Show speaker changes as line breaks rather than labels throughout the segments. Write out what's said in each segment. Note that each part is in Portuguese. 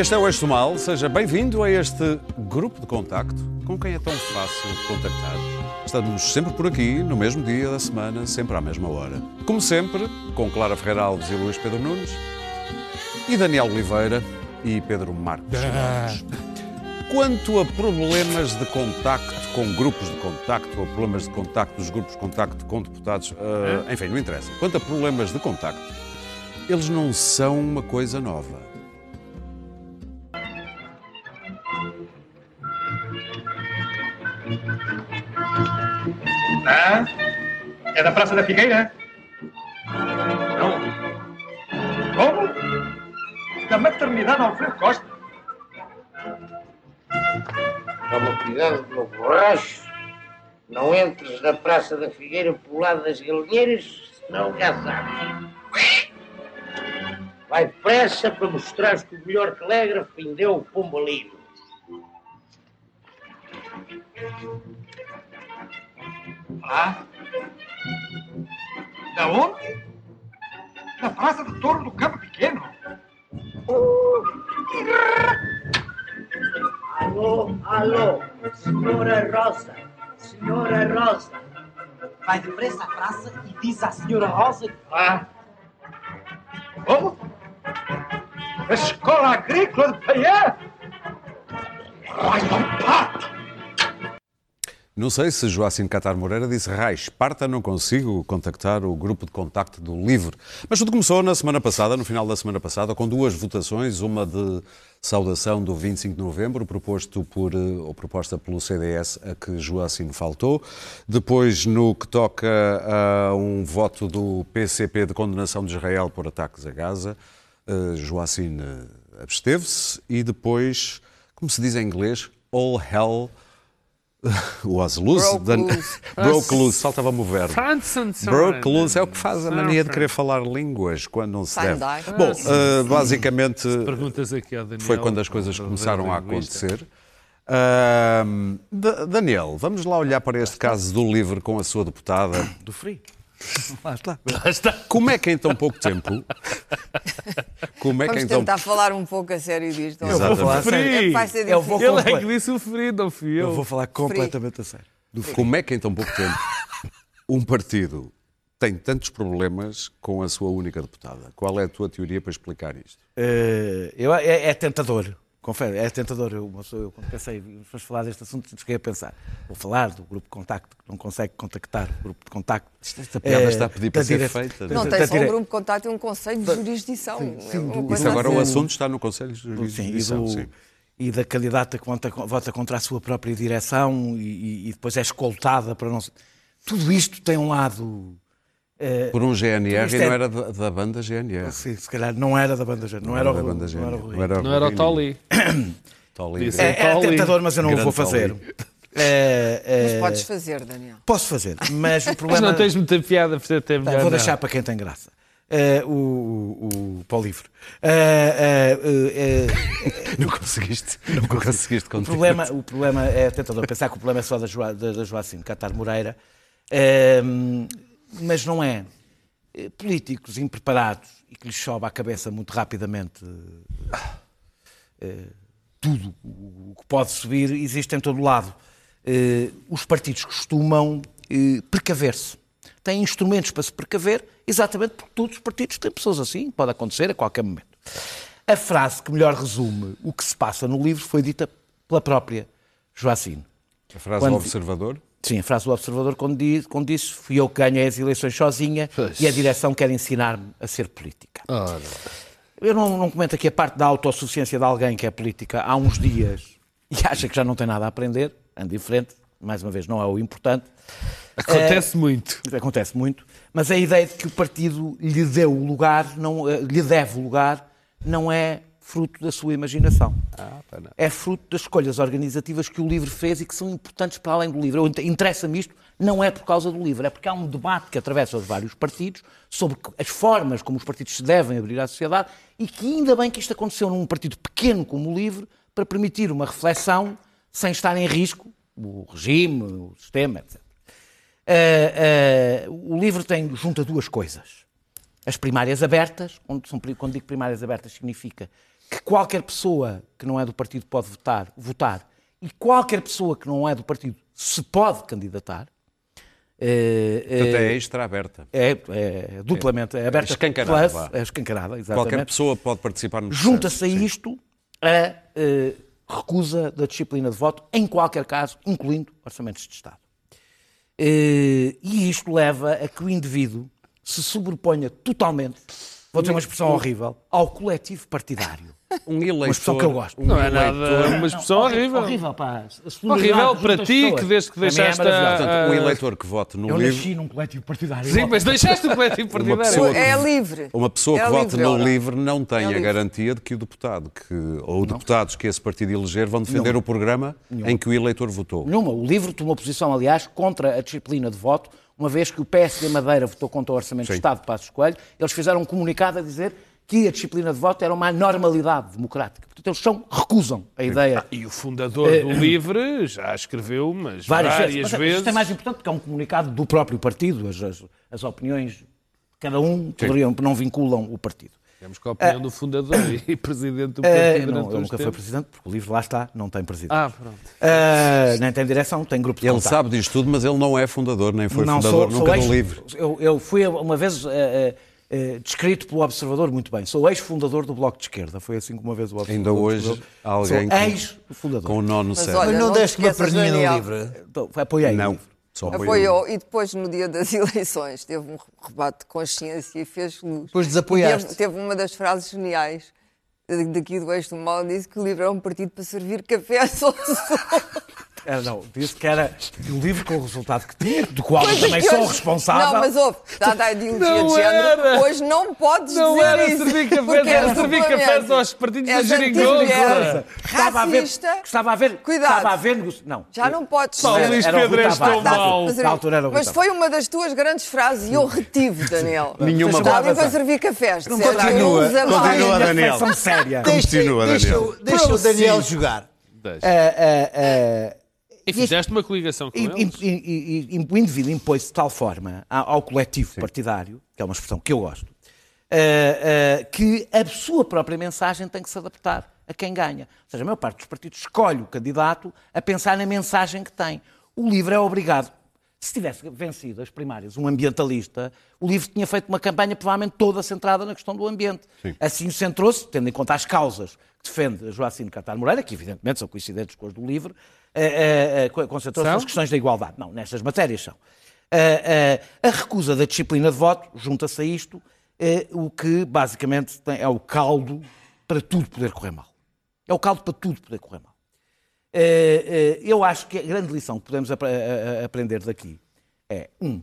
Este é o Eixo Mal. Seja bem-vindo a este grupo de contacto com quem é tão fácil de contactar. Estamos sempre por aqui, no mesmo dia da semana, sempre à mesma hora. Como sempre, com Clara Ferreira Alves e Luís Pedro Nunes, e Daniel Oliveira e Pedro Marcos. Chaves. Quanto a problemas de contacto com grupos de contacto, ou problemas de contacto dos grupos de contacto com deputados, uh, enfim, não interessa. Quanto a problemas de contacto, eles não são uma coisa nova.
É da Praça da Figueira? Não. Como? Da maternidade Alfredo Costa.
Toma cuidado do meu borracho. Não entres na Praça da Figueira pelo lado das galinheiras, senão já sabes. Vai depressa para mostrares que o melhor telégrafo vendeu o pombalino.
Ah? Da onde? Da Praça do Torno do Campo Pequeno.
Alô, alô, senhora Rosa, senhora Rosa.
Vai depressa à praça e diz à senhora Rosa
Ah? Como? A Escola Agrícola de Paiá? Vai dar pato!
Não sei se Joacim Catar Moreira disse Rai, Esparta, não consigo contactar o grupo de contacto do LIVRE. Mas tudo começou na semana passada, no final da semana passada, com duas votações, uma de saudação do 25 de novembro, proposto por, ou proposta pelo CDS, a que Joacim faltou. Depois, no que toca a um voto do PCP de condenação de Israel por ataques a Gaza, Joacim absteve-se. E depois, como se diz em inglês, all hell was loose.
Broke loose.
Broke loose, faltava-me o verbo. Broke loose é o que faz a mania de querer falar línguas quando não se deve. Bom, eh, basicamente
Perguntas aqui ao Daniel.
foi quando as coisas começaram a acontecer. Da- Daniel, vamos lá olhar para este caso do livro com a sua deputada.
Do frio.
Lá está.
Lá está.
Como é que em tão pouco tempo. Como é que
Vamos
em tão
tentar falar um pouco a sério disto.
Eu vou falar
É-
sério.
Ser
Eu vou.
Ele é que disse o ferido, não fui eu.
Eu vou falar completamente a sério.
Como é que em tão pouco tempo um partido tem tantos problemas com a sua única deputada? Qual é a tua teoria para explicar isto?
Eh, eu, é, é tentador, confere, é tentador. Eu, eu quando pensei, vamos falar deste assunto, cheguei a pensar, vou falar do grupo de contacto, que não consegue contactar o grupo de contacto.
Esta piada
Eh,
está a pedir para ser feita.
Não tem só um grupo de contato e um conselho de jurisdição. É uma
do-
coisa
Isso agora
assim.
o assunto está no Conselho de
Sim, e,
Jurisdição.
do-
sim.
e da candidata que vota, vota contra a sua própria direção e, e- e depois é escoltada para não. Tudo isto tem um lado. Eh,
Por um GNR e
é-
não era da, da banda GNR.
sim, se calhar não era da banda Gênero, não, era o
da
Rui-
banda
não era o
GNR. Não era
Não era o Tolly.
Tolly.
É, é
Tolly.
tentador, mas eu não o vou fazer. Eh, eh,
Mas podes fazer, Daniel.
Posso fazer, mas o
Mas
problema.
não tens muita piada, portanto é
Tá,
melhor
vou
não.
deixar para quem tem graça. Eh, o, o, o para o livro. Eh, eh, eh,
Não conseguiste. Não conseguiste
o, problema, o problema é tentador pensar que o problema é só da, Joa, da, da Joacim Catar Moreira, mas não é. Eh, Políticos impreparados e que lhes sobe à cabeça muito rapidamente eh, tudo o que pode subir existe em todo lado. Eh, os partidos costumam precaver-se. Têm instrumentos para se precaver, exatamente porque todos os partidos têm pessoas assim, pode acontecer a qualquer momento. A frase que melhor resume o que se passa no livro foi dita pela própria Joacine.
A frase
Quando-
do observador?
Sim, a frase do observador quando disse, quando disse fui eu que ganhei as eleições sozinha
Pois.
e a direção quer ensinar-me a ser política.
Ora,
Eu não, não comento aqui a parte da autossuficiência de alguém que é política há uns dias e acha que já não tem nada a aprender, anda diferente, mais uma vez, não é o importante.
acontece muito.
Acontece muito, mas a ideia de que o partido lhe deu o lugar, não, eh, lhe deve o lugar, não é fruto da sua imaginação. É fruto das escolhas organizativas que o livro fez e que são importantes para além do livro. Interessa-me isto, não é por causa do livro, é porque há um debate que atravessa os vários partidos sobre as formas como os partidos se devem abrir à sociedade e que ainda bem que isto aconteceu num partido pequeno como o livro para permitir uma reflexão sem estar em risco o regime, o sistema, etc. Ah, ah, o livro tem, junta duas coisas. As primárias abertas, quando, são, quando digo primárias abertas significa que qualquer pessoa que não é do partido pode votar, votar e qualquer pessoa que não é do partido se pode candidatar. Eh, eh,
Portanto, é extra aberta.
é, é duplamente é aberta.
Escancarada,
plus, é escancarada, exatamente.
Qualquer pessoa pode participar no
Junta-se a isto a eh, recusa da disciplina de voto, em qualquer caso, incluindo orçamentos de Estado. Eh, e isto leva a que o indivíduo se sobreponha totalmente, vou dizer uma expressão horrível, ao coletivo partidário.
Um eleitor,
Uma expressão que eu gosto.
um
Não é
eleitor-
nada uma expressão horrível.
Horrível, pá.
Horrível para ti,
pessoas.
que desde que
é
deixaste
maravilhoso.
a-
Portanto, um eleitor que vote no
Eu
livro,
nasci num coletivo partidário.
Sim, mas deixaste o coletivo
Uma
partidário.
pessoa que-
É livre.
uma pessoa
É
que vote
livre,
no
Laura.
livre não tem
É
a
livre.
garantia de que o deputado que, ou deputados que esse partido eleger vão defender o programa em que o eleitor votou.
Nenhuma. O livro tomou posição, aliás, contra a disciplina de voto, uma vez que o PSD Madeira votou contra o Orçamento
Sim.
de Estado de Passos Coelho, eles fizeram um comunicado a dizer que a disciplina de voto era uma anormalidade democrática. Portanto, eles são, recusam a ideia
E o fundador do Livre já escreveu, mas
várias,
várias,
vezes. Mas
vezes.
Isto é mais importante porque é um comunicado do próprio partido. As, as- as opiniões de cada um poderiam, não vinculam o partido.
Temos com a opinião do fundador e presidente do
Eh,
partido
não, ele nunca foi presidente, porque o livro lá está, não tem presidente.
Ah, pronto.
Eh, nem tem direção, tem grupo de
Ele
contato.
sabe disto tudo, mas ele não é fundador, nem foi
não
fundador
sou,
nunca
sou ex,
do livro.
Eu, eu fui uma vez eh, descrito pelo Observador muito bem. Sou ex-fundador do Bloco de Esquerda. Foi assim que uma vez o Observador.
Ainda hoje há alguém
Sou
com-
ex-fundador.
Com o nó no
Mas
cérebro.
olha,
não,
não te
deste uma perninha no livro.
Então, apoiei. o
Não,
livro.
Só apoiou.
Apoiou e depois no dia das eleições teve um rebate de consciência e fez luz.
Depois desapoiaste.
Teve, teve uma das frases geniais eh, daqui do Eixo do Mal, disse que o livro é um partido para servir café só
Era, não, disse que era o livro com o resultado que tinha, do qual eu também sou
hoje-
responsável.
Não, mas ouve, dada a ideologia
Não
de género,
era.
hoje não podes
Não
dizer
era
isso.
servir cafés,
porque
era servir cafés aos partidos da
És
geringonça.
Estava a ver,
Racista.
estava a ver,
Cuidado.
estava a ver, não.
Já não podes
Paulo
dizer.
Luís Pedro és tão mau.
Mas,
Na altura era o
mas
Rui
foi uma das tuas grandes frases e eu retive, Daniel.
Nenhuma
palavra.
para servir cafés.
Não
disseste,
continua,
continua, Daniel.
Séria.
Continua, Daniel.
deixa o Daniel jogar.
Deixa.
Eh, eh,
E fizeste uma coligação com
E,
eles.
e- e- o indivíduo impôs-se de tal forma ao, ao coletivo partidário, que é uma expressão que eu gosto, eh, eh, que a sua própria mensagem tem que se adaptar a quem ganha. Ou seja, a maior parte dos partidos escolhe o candidato a pensar na mensagem que tem. O LIVRE é obrigado. Se tivesse vencido as primárias um ambientalista, o LIVRE tinha feito uma campanha provavelmente toda centrada na questão do ambiente. Assim centrou-se, tendo em conta as causas que defende Joacim Catar Moreira, que evidentemente são coincidentes com as do LIVRE, eh, eh, eh, concentrou-se nas questões da igualdade. Não, nestas matérias são. Eh, a recusa da disciplina de voto junta-se a isto, o que basicamente tem- é o caldo para tudo poder correr mal. É o caldo para tudo poder correr mal. Eu acho que a grande lição que podemos apre- a- a- aprender daqui é, um,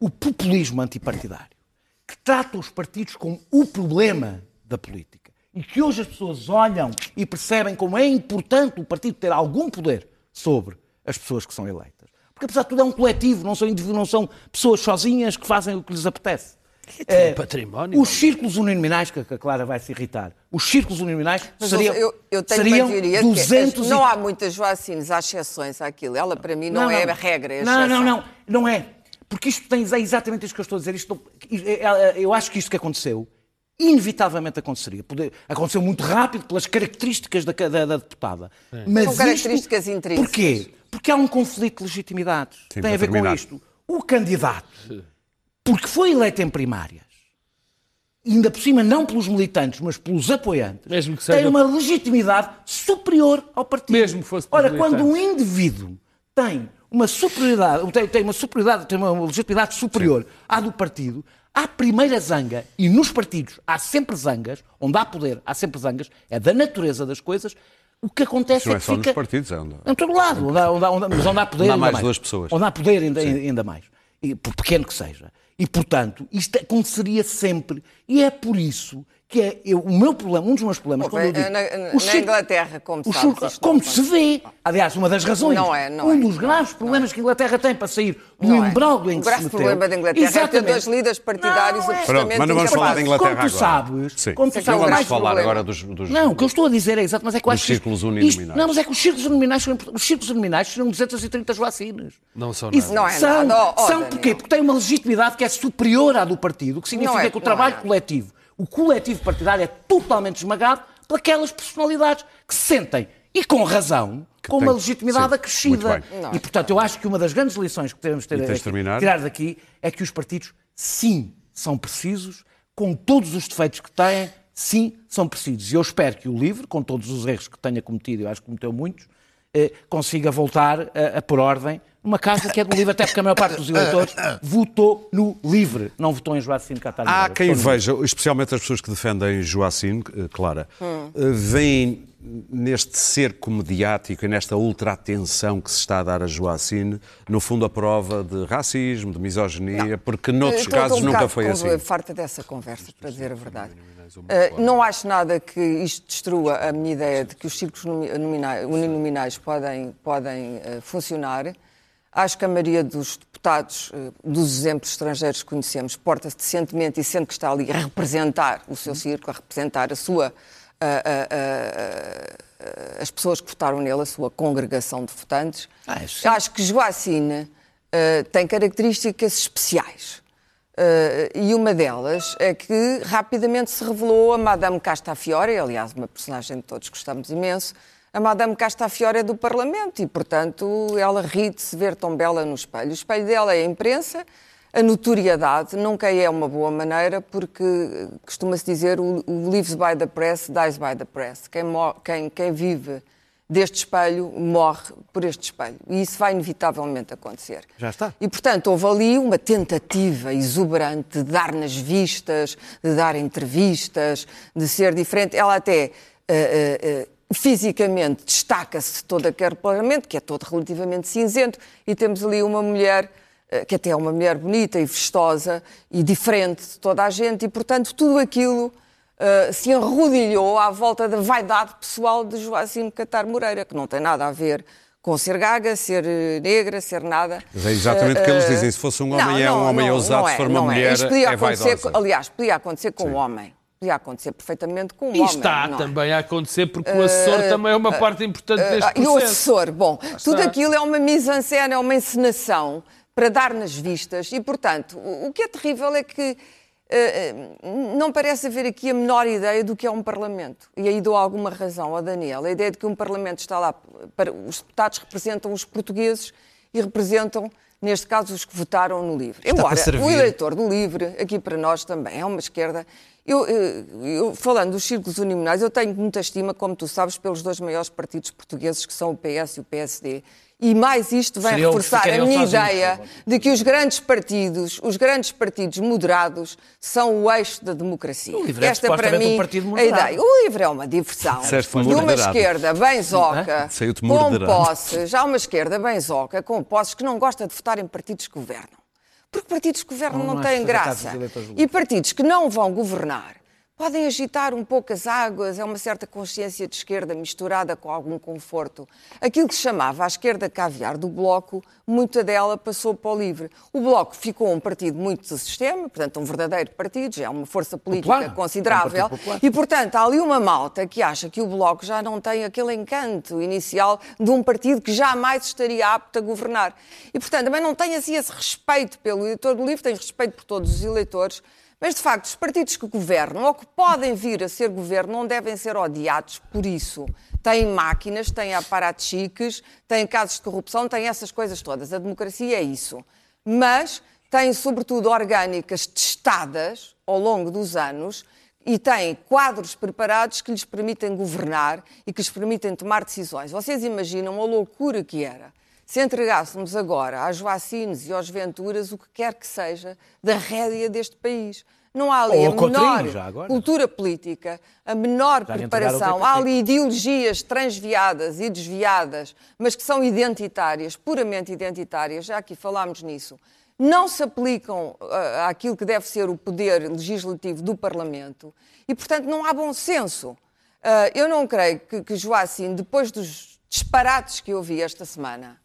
o populismo antipartidário, que trata os partidos como o problema da política e que hoje as pessoas olham e percebem como é importante o partido ter algum poder sobre as pessoas que são eleitas. Porque, apesar de tudo, é um coletivo, não são indivíduos, não são pessoas sozinhas que fazem o que lhes apetece. Eh,
património.
Os círculos uninominais, que a Clara vai se irritar, os círculos uninominais
Mas
seriam,
eu, eu tenho
seriam
uma teoria
200
que
e-
é, não há muitas Joacines, há exceções àquilo. Ela, para mim, não, é a regra, é a
não, não, não, não é. Porque isto tem é exatamente isto que eu estou a dizer. Isto, não- eu acho que isto que aconteceu, inevitavelmente aconteceria. Poder- Aconteceu muito rápido pelas características da, da- da deputada. Mas
São
isto-
características intrínsecas.
Porquê? Porque há um conflito de legitimidades.
Sim,
tem a ver
terminar.
com isto. O candidato, porque foi eleito em primárias, ainda por cima não pelos militantes, mas pelos apoiantes,
Mesmo que
tem
seja-
uma legitimidade superior ao partido.
Mesmo fosse
Ora, quando um indivíduo tem uma superioridade, tem, tem uma superioridade, tem uma legitimidade superior à do partido, há primeira zanga, e nos partidos há sempre zangas, onde há poder, há sempre zangas, é da natureza das coisas. O que acontece
Isso não
é
é
que
só nos
fica...
partidos, é onde...
Em todo lado, onde há, onde há- onde onde há poder
Onde há
ainda
mais
mais.
duas pessoas.
Onde há poder ainda, ainda mais. E, por pequeno que seja. E, portanto, isto aconteceria sempre. E é por isso que é eu- o meu problema, um dos meus problemas,
Pô,
quando eu
bem,
digo...
na-
o
na
círculo-
Inglaterra, como
o
sabes,
círculo-
isto não
como se vê, aliás, uma das razões,
Não é, não
um
é,
dos
não
graves
é,
problemas que a Inglaterra tem para sair do
Não é.
imbróglio em
O
que se
grave
meteu...
problema da Inglaterra é ter
Exatamente.
dois líderes partidários
Não, é.
absolutamente
Pronto, mas não vamos falar da. Inglaterra
Como tu
agora.
sabes,
Sim.
como tu
é o
Não
sabes,
vamos
grave
falar
problema.
agora dos... dos-
não, o que eu estou a dizer é exato, mas é que eu acho isto-
círculos
isto-
uninominais.
não, mas é que os círculos uninominais são importantes. Os círculos uninominais serão 230 joacines.
Não são nada.
Não é
são,
nada.
São porquê? Porque têm uma legitimidade que é superior à do partido, o que significa
é,
que o trabalho
é.
coletivo, o coletivo partidário é totalmente esmagado por aquelas personalidades que se sentem, e com razão, com uma legitimidade
sim,
acrescida. E, portanto, eu acho que uma das grandes lições que devemos ter aqui- tirar daqui é que os partidos, sim, são precisos, com todos os defeitos que têm, sim, são precisos. E eu espero que o LIVRE, com todos os erros que tenha cometido, eu acho que cometeu muitos, eh, consiga voltar a, a pôr ordem numa casa que é do LIVRE, até porque a maior parte dos eleitores votou no LIVRE, não votou em Joacim Catar.
Há quem veja, especialmente as pessoas que defendem Joacim, eh, Clara,
Hum.
veem neste cerco mediático e nesta ultra-atenção que se está a dar a Joacim, no fundo, a prova de racismo, de misoginia, porque noutros
Estou- estou
casos
um
nunca foi assim.
farta dessa conversa, para dizer a verdade. Uh, não acho nada que isto destrua a minha ideia de que os círculos nomi- nominais- uninominais podem, podem uh, funcionar. Acho que a maioria dos deputados, uh, dos exemplos estrangeiros que conhecemos, porta-se decentemente e sente que está ali a representar o seu círculo, a representar a sua, a- a- a- as pessoas que votaram nele, a sua congregação de votantes.
Isso sim.
Acho que Joacine uh, tem características especiais. Uh, e uma delas é que rapidamente se revelou a Madame Castafiore, aliás, uma personagem que todos gostamos imenso. A Madame Castafiore é do Parlamento e, portanto, ela ri de se ver tão bela no espelho. O espelho dela é a imprensa, a notoriedade nunca é uma boa maneira, porque costuma-se dizer o, o lives by the press, dies by the press. Quem, quem- quem vive deste espelho morre por este espelho. E isso vai inevitavelmente acontecer.
Já está.
E, portanto, houve ali uma tentativa exuberante de dar nas vistas, de dar entrevistas, de ser diferente. Ela até eh, eh, eh, fisicamente destaca-se de todo aquele parlamento, que é todo relativamente cinzento, e temos ali uma mulher eh, que até é uma mulher bonita e vistosa e diferente de toda a gente, e, portanto, tudo aquilo Uh, se enrodilhou à volta da vaidade pessoal de Joacim Catar Moreira, que não tem nada a ver com ser gaga, ser eh, negra, ser nada.
Mas é exatamente o que eles
Uh,
dizem. Se fosse um
não,
homem, é um
não,
homem
não,
ousado.
não
Se
é,
for uma
não é.
mulher,
Isto podia
é
acontecer,
vaidosa.
aliás, podia acontecer com
Sim.
um homem. Podia acontecer perfeitamente com um
E
homem.
está
não é?
também a acontecer, porque o assessor também é uma parte importante deste
Ah, E o
processo.
assessor, bom, tudo
está.
aquilo é uma mise-en-scène, é uma encenação para dar nas vistas e, portanto, o o que é terrível é que eh, eh, não parece haver aqui a menor ideia do que é um Parlamento. E aí dou alguma razão ao Daniel. A ideia de que um Parlamento está lá para. Os deputados representam os portugueses e representam, neste caso, os que votaram no LIVRE.
Está
Embora o eleitor do LIVRE, aqui para nós também, é uma esquerda. Eu, eh, eu, falando dos círculos uninominais, eu tenho muita estima, como tu sabes, pelos dois maiores partidos portugueses, que são o PS e o PSD. E mais isto vem
que
reforçar a minha ideia de que os grandes partidos, os grandes partidos moderados, são o eixo da democracia.
O LIVRE é
Esta para
supostamente
mim
um partido
a ideia. O livre é uma diversão.
Disseste
de uma
moderado.
esquerda bem zoca, com posses, já uma esquerda bem zoca, com posses que não gosta de votar em partidos que governam. Porque partidos que governam
Não,
não, têm graça. E partidos que não vão governar podem agitar um pouco as águas, é uma certa consciência de esquerda misturada com algum conforto. Aquilo que se chamava a esquerda caviar do Bloco, muita dela passou para o livre. O Bloco ficou um partido muito do sistema, portanto, um verdadeiro partido, já é uma força política
Popular.
considerável.
É um.
E, portanto, há ali uma malta que acha que o Bloco já não tem aquele encanto inicial de um partido que jamais estaria apto a governar. E, portanto, também não tem assim esse respeito pelo eleitor do livro, tem respeito por todos os eleitores. Mas, de facto, os partidos que governam ou que podem vir a ser governo não devem ser odiados por isso. Têm máquinas, têm aparatos chiques, têm casos de corrupção, têm essas coisas todas. A democracia é isso. Mas têm, sobretudo, orgânicas testadas ao longo dos anos e têm quadros preparados que lhes permitem governar e que lhes permitem tomar decisões. Vocês imaginam a loucura que era se entregássemos agora às Joacines e aos Venturas o que quer que seja da rédea deste país. Não há ali
Ou
a menor cultura política, a menor
Já
preparação. Há ali ideologias transviadas e desviadas, mas que são identitárias, puramente identitárias, já aqui falámos nisso. Não se aplicam ah, àquilo que deve ser o poder legislativo do Parlamento e, portanto, não há bom senso. Ah, eu não creio que, que Joacim, depois dos disparates que eu vi esta semana,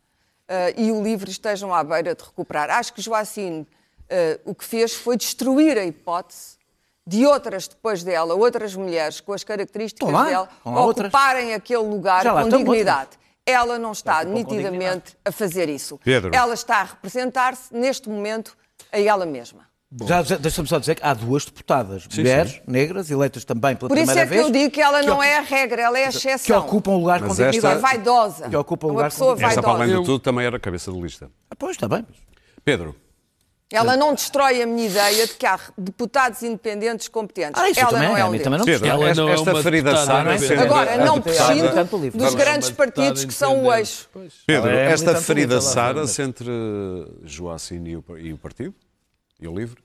ah, e o LIVRE estejam à beira de recuperar. Acho que Joacim ah, o que fez foi destruir a hipótese de outras depois dela, outras mulheres com as características
lá,
dela,
outras.
ocuparem aquele lugar
lá
com dignidade. Ela não está nitidamente a fazer isso.
Pedro.
Ela está a representar-se neste momento a ela mesma.
Já, já- Deixa-me só dizer que há duas deputadas, mulheres, negras, eleitas também pela
Por isso
primeira
é que
vez.
eu digo que ela não é a regra, ela é a
Que
exceção.
ocupam um lugar
Mas
com dignidade.
É vaidosa.
Que ocupa um
É
lugar
uma
com
pessoa
dignidade.
Esta, para além
vaidosa.
de tudo, também era cabeça de lista.
Ah, Pois, está bem.
Pedro,
Ela não destrói a minha ideia de que há deputados independentes competentes.
Ah, isso
ela
também,
não é
a
um
também não
Pedro,
Ela
esta,
não é
esta
uma
ferida Sara...
independente.
Agora,
a
não prescindo dos
Vamos,
grandes partidos que são o eixo.
Pedro,
é
esta ferida
está.
entre Joacim e o partido? E o livre?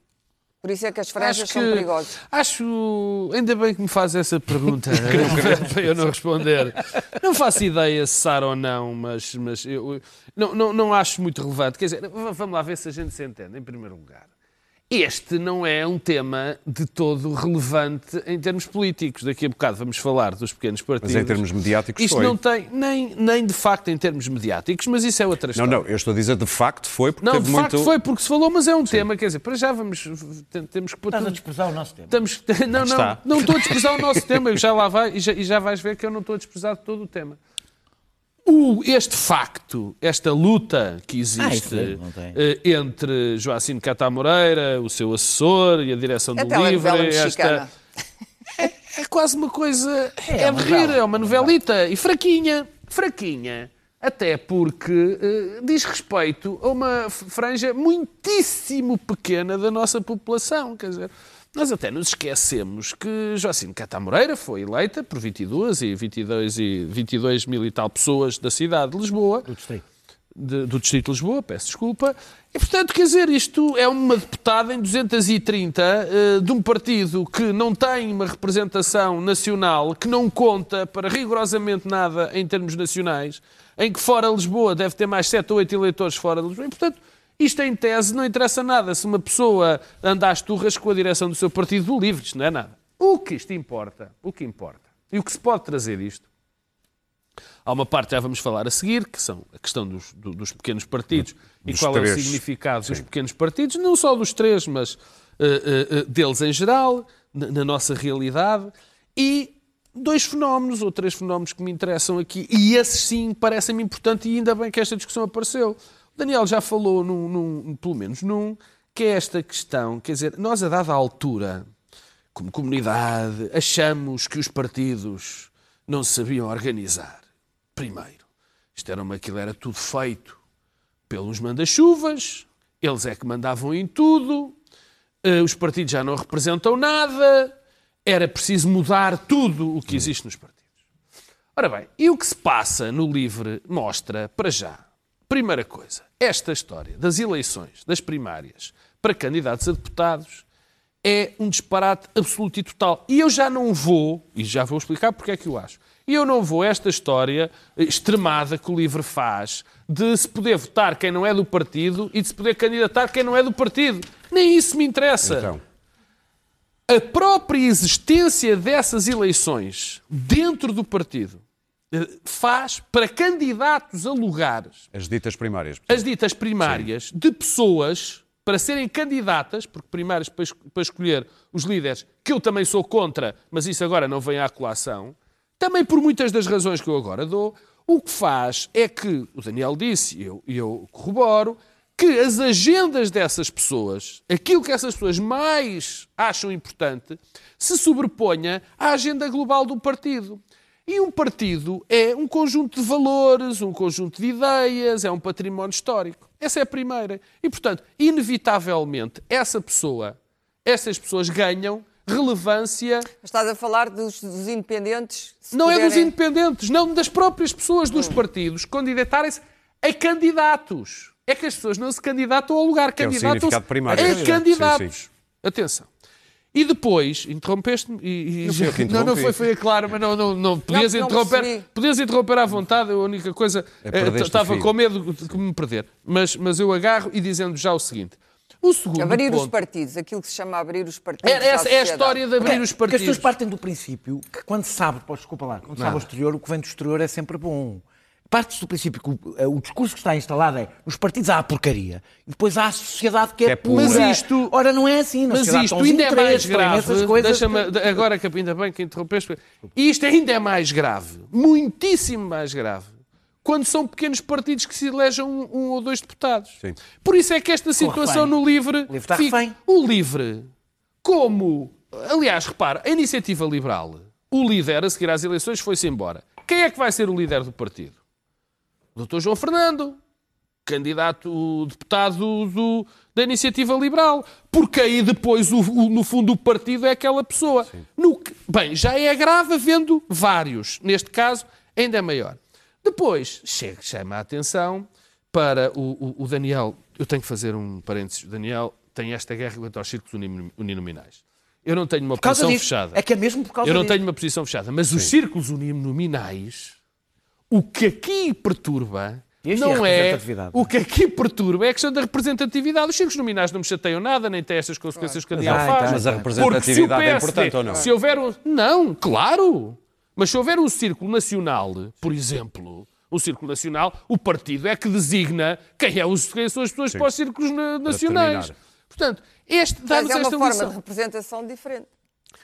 Por isso é que as franjas
Acho
são
que,
perigosas.
acho, ainda bem que me faz essa pergunta para eu não responder. Não faço ideia se Sara ou não, mas, mas eu não, não, não acho muito relevante. Quer dizer, vamos lá ver se a gente se entende, em primeiro lugar. Este não é um tema de todo relevante em termos políticos. Daqui a bocado vamos falar dos pequenos partidos.
Mas em termos mediáticos
Isto
foi.
não tem, nem, nem de facto em termos mediáticos, mas isso é outra
Não,
história.
não, eu estou a dizer de facto foi, porque
Não,
teve
de facto
muito...
foi porque se falou, mas é um tema, quer dizer, para já vamos, tem- temos que pôr
Estás a
tudo
desprezar o nosso tempo.
Estamos, não, não,
está.
não estou a desprezar o nosso tema, eu já lá vai, e, já, e já vais ver que eu não estou a desprezar todo o tema. O- este facto, esta luta que
Ah,
existe
tem.
eh, entre Joacim Catá Moreira, o seu assessor e a direção
É
do
telenovela
livro,
mexicana.
é quase uma coisa. É,
uma
de rir,
novela.
é uma novelita. E fraquinha. Fraquinha. Até porque eh, diz respeito a uma franja muitíssimo pequena da nossa população. Quer dizer, nós até nos esquecemos que Joacim Catá Moreira foi eleita por 22 e 22 e 22 mil e tal pessoas da cidade de Lisboa
Do distrito.
de- do Distrito de Lisboa, peço desculpa. E, portanto, quer dizer, isto é uma deputada em 230 eh, de um partido que não tem uma representação nacional, que não conta para rigorosamente nada em termos nacionais, em que fora Lisboa deve ter mais 7 ou 8 eleitores fora de Lisboa. E, portanto, isto em tese não interessa nada. Se uma pessoa anda às turras com a direção do seu partido do Livre, isto não é nada. O que isto importa, o que importa, e o que se pode trazer disto, Há uma parte, já vamos falar a seguir, que são a questão dos, do- dos pequenos partidos e
Dos
qual é o
três.
significado dos pequenos partidos, não só dos três, mas eh, eh, deles em geral, na, na nossa realidade, e dois fenómenos, ou três fenómenos que me interessam aqui, e esses sim parecem-me importantes, e ainda bem que esta discussão apareceu. O Daniel já falou, num, num- pelo menos num, que é esta questão, quer dizer, nós a dada altura, como comunidade, achamos que os partidos não sabiam organizar. Primeiro, isto era uma, aquilo era tudo feito pelos manda-chuvas, eles é que mandavam em tudo, eh, os partidos já não representam nada, era preciso mudar tudo o que existe nos partidos. Ora bem, e o que se passa no LIVRE mostra, para já, primeira coisa, esta história das eleições, das primárias, para candidatos a deputados, é um disparate absoluto e total. E eu já não vou, e já vou explicar porque é que eu acho, e eu não vou esta história extremada que o LIVRE faz de se poder votar quem não é do partido e de se poder candidatar quem não é do partido. Nem isso me interessa
Então,
a própria existência dessas eleições dentro do partido eh, faz para candidatos a lugares,
as ditas primárias.
as ditas primárias, de pessoas para serem candidatas, porque primárias para, es- para escolher os líderes, que eu também sou contra, mas isso agora não vem à colação, também por muitas das razões que eu agora dou, o que faz é que, o Daniel disse, e eu, e eu corroboro, que as agendas dessas pessoas, aquilo que essas pessoas mais acham importante, se sobreponha à agenda global do partido. E um partido é um conjunto de valores, um conjunto de ideias, é um património histórico. Essa é a primeira. E, portanto, inevitavelmente, essa pessoa, essas pessoas ganham relevância
Estás a falar dos, dos independentes?
não é dos
puderem-
independentes, não das próprias pessoas dos partidos candidatarem-se a candidatos. É que as pessoas não se candidatam ao lugar,
é
candidatam-se
significado primário.
a
Sim,
candidatos.
sim.
Atenção. E depois, interrompeste-me e... e-
Não
não, não foi, foi claro, mas não, não, não podias,
não
interromper,
percebi.
podias interromper à vontade, a única coisa...
É
eh, Estava com medo de me perder. Mas, mas eu agarro e dizendo já o seguinte. O segundo
Abrir os
ponto...
partidos, aquilo que se chama abrir os partidos.
É, essa é a história de abrir os
Porque as pessoas
partidos.
partem do princípio que quando se sabe, pô, desculpa lá, quando se sabe o exterior, o que vem do exterior é sempre bom. Parte-se do princípio que o, eh, o discurso que está instalado é nos partidos há a porcaria e depois há a sociedade que é,
é pura.
Mas isto-
Ora, não é assim. Na
Mas isto ainda é mais grave.
coisas
Deixa-me,
que-
agora que ainda bem que interrompeste. Isto ainda é mais grave, muitíssimo mais grave, quando são pequenos partidos que se elegem um, um ou dois deputados.
Sim.
Por isso é que esta situação no LIVRE...
O LIVRE está
fica-
refém.
O LIVRE, como... Aliás, repara, a iniciativa liberal, o líder a seguir às eleições foi-se embora. Quem é que vai ser o líder do partido? O Dr. João Fernando, candidato deputado do- da Iniciativa Liberal. Porque aí depois, o- o- no fundo, o partido é aquela pessoa. No bem, já é grave havendo vários. Neste caso, ainda é maior. Depois, chega, chama a atenção para o, o- Daniel. Eu tenho que fazer um parênteses. O Daniel tem esta guerra contra os círculos uninominais. Eu não tenho uma posição
disso.
fechada.
É que é mesmo por causa
Eu não
disso.
tenho uma posição fechada, mas os círculos uninominais, o que aqui perturba
Este é a
não é.
representatividade.
O que aqui perturba é a questão da representatividade. Os círculos nominais não me chateiam nada, nem têm estas consequências que a
Ai,
faz.
Mas a representatividade é importante ou não?
Se houver um... Não, claro. Mas se houver um círculo nacional, por exemplo, um círculo nacional, o partido é que designa quem, é os, quem são as pessoas para os círculos na- nacionais. Portanto, este
Mas
dá-nos
é uma
esta
forma
lição.
de representação diferente.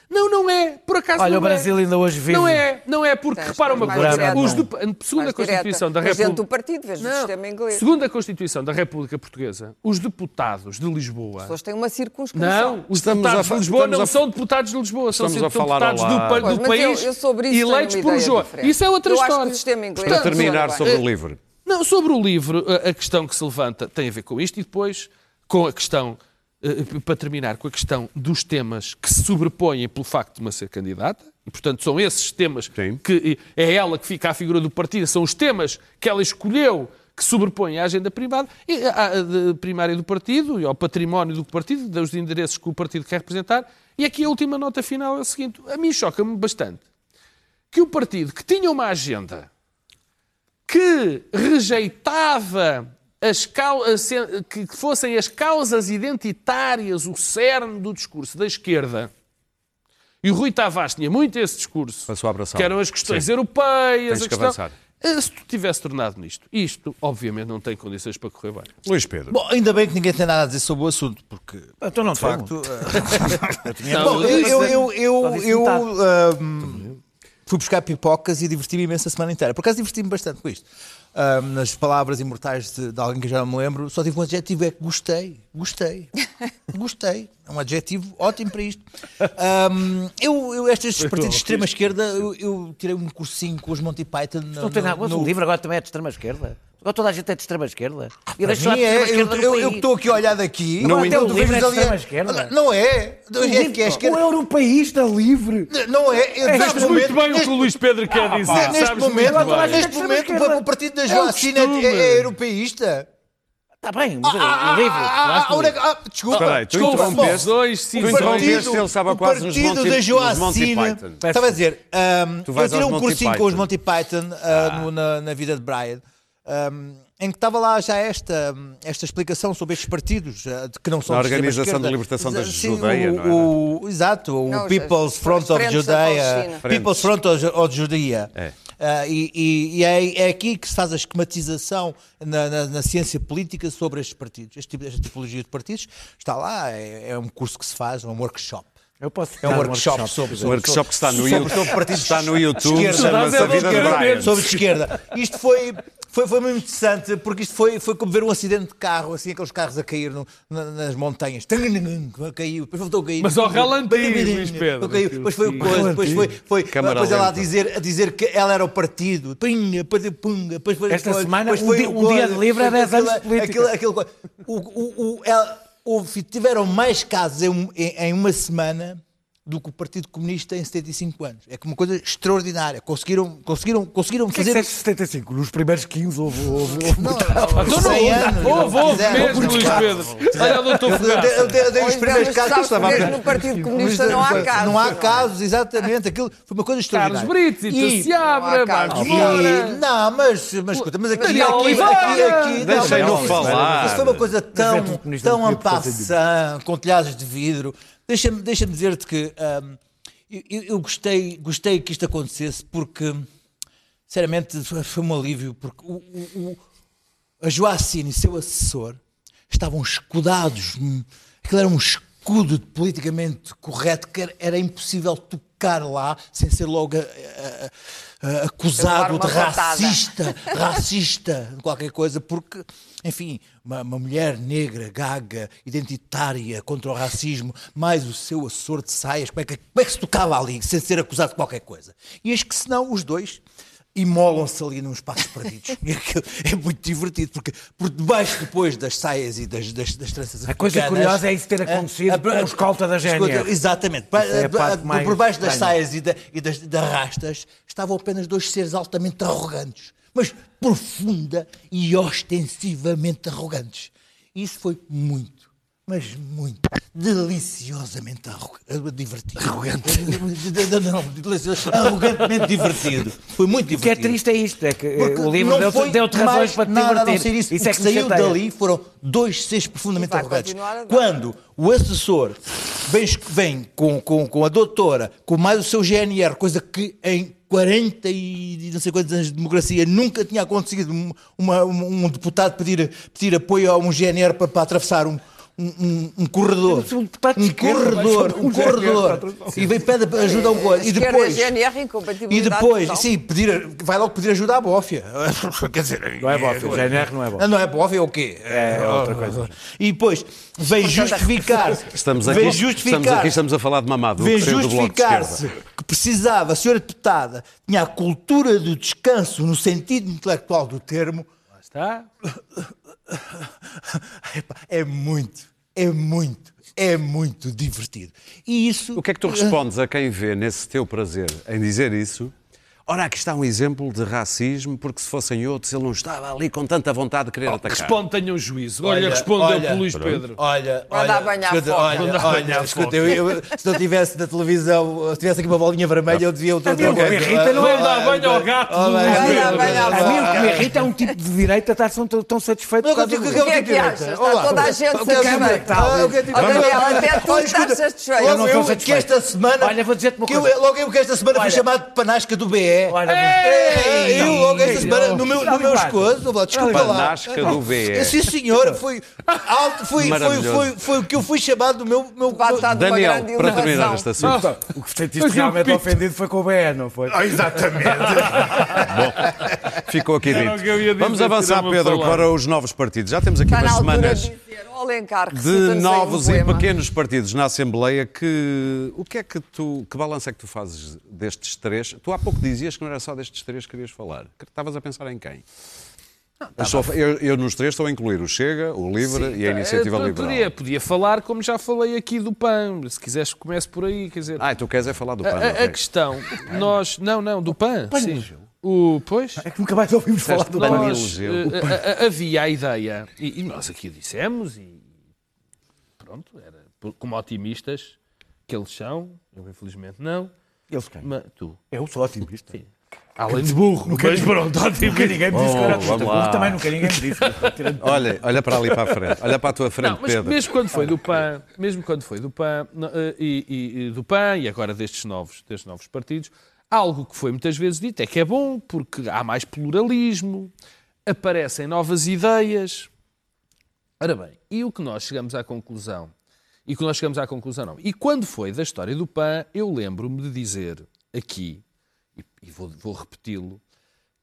Não, não é. Por acaso
Olha,
não
o Brasil
é.
ainda hoje vive.
Não é, não é porque,
Tens-
repara uma coisa,
direta.
os de, segundo a Constituição da
direta. Dentro do
República...
partido, vês do sistema inglês.
Segundo a Constituição da República Portuguesa, os deputados de Lisboa...
As pessoas têm uma circunscrição.
Não, os
Estamos
deputados
a fa-
de Lisboa não
a-
são deputados de Lisboa, são
Estamos a
são
falar
deputados do, do
Pois, mas
país
eu- eu sobre isso tenho
eleitos por Lisboa. Isso é outra
Eu acho que
história.
o sistema inglês
Para
funciona
terminar sobre o livro.
Não, sobre o livro, a questão que se levanta tem a ver com isto e depois com a questão, para terminar, com a questão dos temas que se sobrepõem pelo facto de uma ser candidata. E, portanto, são esses temas
Sim.
que é ela que fica à figura do partido, são os temas que ela escolheu que sobrepõem à agenda privada, e à- primária do partido e ao património do partido, dos endereços que o partido quer representar. E aqui a última nota final é o seguinte: a mim choca-me bastante que o partido que tinha uma agenda que rejeitava que que fossem as causas identitárias o cerne do discurso da esquerda. E o Rui Tavares tinha muito esse discurso.
Passou a abraçar.
Que eram as questões
Sim.
europeias.
Tens
a
que
questão...
avançar.
Eh, Se tu tivesse tornado nisto, isto, obviamente, não tem condições para correr bem.
Luís Pedro.
Bom, ainda bem que ninguém tem nada a dizer sobre o assunto, porque
Então não
de facto. Bom, eu, ahm, fui buscar pipocas e diverti-me imenso a semana inteira. Por acaso diverti-me bastante com isto. Ahm, nas palavras imortais de, de alguém que já não me lembro, só tive um adjetivo: é gostei. Gostei. Gostei. É um adjetivo ótimo para isto. Ahm, eu, eu, estes partidos de extrema-esquerda, eu, eu tirei um cursinho com os Monty Python. no-
Não tem nada.
no- no-
o livro agora também é de extrema-esquerda. Agora toda a gente é de extrema-esquerda. E
Para
deixa lá
mim
de
é, eu eu- eu estou aqui a olhar daqui.
Não, até o é de extrema-esquerda.
Não é. É que é esquerda.
O europeísta livre.
Não é. Neste
Sabes muito
momento-
bem o que
neste-
o Luís Pedro quer dizer.
Neste
Sabes
momento,
muito bem.
neste momento, o partido da Joacina
costume.
é, é europeísta.
Está bem, mas
Ah,
o
ah,
do
ah,
livro.
ah, Desculpa.
Espera aí, tu
desculpa.
interrompeste.
Dois,
Tu interrompeste, ele estava
o
quase nos
partido
Monty,
da.
Python.
Estava a dizer,
Tu vais
eu tirei um cursinho com os Monty Python ah, na, na vida de Brian. Ahm, em que estava lá já esta, esta explicação sobre estes partidos de que não são
Na
de
Organização de Libertação da
Sim,
Judeia,
o,
não era?
o- Exato, o
Não,
People's
as-
Front
as
of
da
Judea.
Palestina.
People's Front of, of Judea.
É.
Ah, e e- e é, é aqui que se faz a esquematização na, na- na ciência política sobre estes partidos. Este tipo, esta tipologia de partidos está lá, é, é um curso que se faz, é um workshop.
Eu posso
É um
dar
workshop sobre,
O
sobre,
workshop que está no
sobre-
YouTube,
sobre partidos
está no YouTube chama-se A Vida de Brian.
sobre de esquerda. Isto foi, foi, foi muito interessante, porque isto foi, foi como ver um acidente de carro, assim, aqueles carros a cair no- na- nas montanhas. Caiu, depois voltou a cair.
Mas ao ralantinho, Luís Pedro.
Caiu, Depois foi o coisa, depois foi, foi depois ela a dizer, a dizer que ela era o partido. Pinga, depois punga, depois foi
Esta semana,
depois
um
foi
dia- um dia livre é 10 anos de
aquilo-
política.
aquilo- aquilo coisa. O, o, o, ela- houve- tiveram mais casos em, em- em uma semana do que o Partido Comunista em 75 anos. É uma coisa extraordinária. Conseguiram, conseguiram, conseguiram
que
fazer.
disseste 75? Nos primeiros 15 houve. houve, houve
Não,
Então não
100
houve,
anos,
houve, houve mesmo, Luís Pedro. Olha o doutor
Eu dei- os
Ou
primeiros
então,
casos.
que mesmo no Partido Comunista não há casos.
Não há casos, exatamente. Aquilo foi uma coisa extraordinária.
Carlos Brito, e
há casos.
Marcos Moura.
não, mas, mas escuta, mas aqui, aqui,
Deixem-no falar.
Mas foi uma coisa tão,
é
tão
fazer
ampassã, com telhados de vidro. Deixa-me deixa dizer-te que hum, eu, eu- gostei, gostei que isto acontecesse porque, sinceramente, foi um alívio, porque o, o, o- a Joacine e seu assessor estavam escudados, hum, aquilo era um escudo de politicamente correto que era, era impossível tocar lá sem ser logo ah, acusado de racista, racista, qualquer coisa, porque, enfim, uma, uma mulher negra, gaga, identitária contra o racismo, mais o seu assessor de saias, como é, que, como é que se tocava ali sem ser acusado de qualquer coisa? E acho que senão os dois imolam-se ali num espaço perdidos. É muito divertido, porque por debaixo depois das saias e das, das, das tranças
A coisa curiosa é isso ter acontecido
a-
com o escolta da GNR.
Exatamente.
É a
A- a- por baixo das saias e, da- e das, das rastas estavam apenas dois seres altamente arrogantes, mas profunda e ostensivamente arrogantes. Isso foi muito, mas muito, deliciosamente divertido. Arrogante. Não, delicioso- arrogantemente divertido. Foi muito
O que é
divertido.
triste é isto, é que eh,
Porque
o livro
não
deu-te
foi
deu-te razões para te
nada a não
divertir.
ser isso.
Isso
o
é
que
que
saiu
chateia.
dali foram dois seres profundamente arrogantes. Quando o assessor vem, vem com, com, com a doutora, com mais o seu GNR, coisa que em 40 e não sei quantos anos de democracia nunca tinha acontecido um, uma- um- um deputado pedir, pedir apoio a um GNR para, para atravessar um, um, um- um corredor.
Um
Um corredor, um
um
corredor. E vem pede ajuda a um coisa. E depois. E depois, sim, pedir, vai logo pedir ajuda à bófia. Quer dizer,
Não é bófia, o GNR não é bófia.
Ah, Não é bófia é o quê?
É outra coisa.
E depois vem justificar.
Estamos aqui,
vem
estamos
justificar.
aqui, estamos a falar de Mamadou,
Vem justificar-se que precisava, a senhora deputada tinha a cultura do descanso no sentido intelectual do termo.
Lá está.
É muito, é muito, é muito divertido. E isso.
O que é que tu respondes a quem vê nesse teu prazer em dizer isso? Ora, aqui está um exemplo de racismo, porque se fossem outros, ele não estava ali com tanta vontade de querer atacar.
Responde, tenham juízo. Olha, respondeu
olha,
Luís Pedro.
Olha, olha, escuta, olha, olha,
à
escuta, eu- eu- se não tivesse na televisão, se tivesse aqui uma bolinha vermelha, eu devia
o que me irrita não é
dar banho ao gato do
Luís Pedro. Vai dar
A mim o que me irrita é um tipo de direita estar tão, tão satisfeito
Não,
por causa
o que-
é que achas? Está toda a gente
é é
satisfeita.
tal? Ah, é
até tu
Olha,
estás satisfeito.
logo
Eu não estou
eu, que
satisfeito.
esta semana.
Olha, vou dizer-te uma
que eu-
coisa.
logo eu que esta semana
Olha.
fui chamado de panasca do BE.
Olha,
Ei, eu logo esta
Ei,
semana, no meu, no meu escoso, lá, desculpa lá.
Panasca do BE.
Sim, senhora, foi alto, foi, foi, foi, foi o que eu fui chamado do meu. meu,
Daniel,
grande
para terminar este assunto.
O que te sentiste realmente ofendido foi com o BE, não foi?
Ficou aqui
Era o
dito.
que eu ia dizer,
Vamos avançar, Pedro, para os novos partidos. Já temos aqui umas semanas
de dizer, ó Alencar,
de
aí um
novos e pequenos partidos na Assembleia que o que é que tu que balanço é que tu fazes destes três? Tu há pouco dizias que não era só destes três que querias falar. Estavas a pensar em quem? Eu, só- eu- eu nos três estou a incluir o Chega, o Livre e a Iniciativa
Eh,
Liberal.
Podia, podia falar como já falei aqui do PAN. Se quiseres, comece por aí. Quer dizer,
Ah, tu queres é falar do
a,
PAN.
a- a
ok.
questão, nós. Não, não, do PAN. sim. O, pois.
É que nunca mais ouvimos falar do.
Nós, eh, a- a- havia a ideia, e, e nós aqui o dissemos, e pronto, era como otimistas que eles são, eu infelizmente não,
Eles quem?
mas tu.
Eu sou otimista.
Além de burro, mas pronto,
Nunca ninguém me disse que era
Oh, lá.
Também nunca ninguém me disse.
Olha, olha para ali para a frente. Olha para a tua frente,
Não, mas
Pedro.
mesmo quando foi do PAN, mesmo quando foi do PAN eh, e, e- e do PAN e agora destes novos, destes novos partidos, algo que foi muitas vezes dito é que é bom porque há mais pluralismo, aparecem novas ideias. Ora bem, e o que nós chegamos à conclusão? E que nós chegamos à conclusão não. E quando foi da história do PAN, eu lembro-me de dizer aqui, e, vou, vou repeti-lo,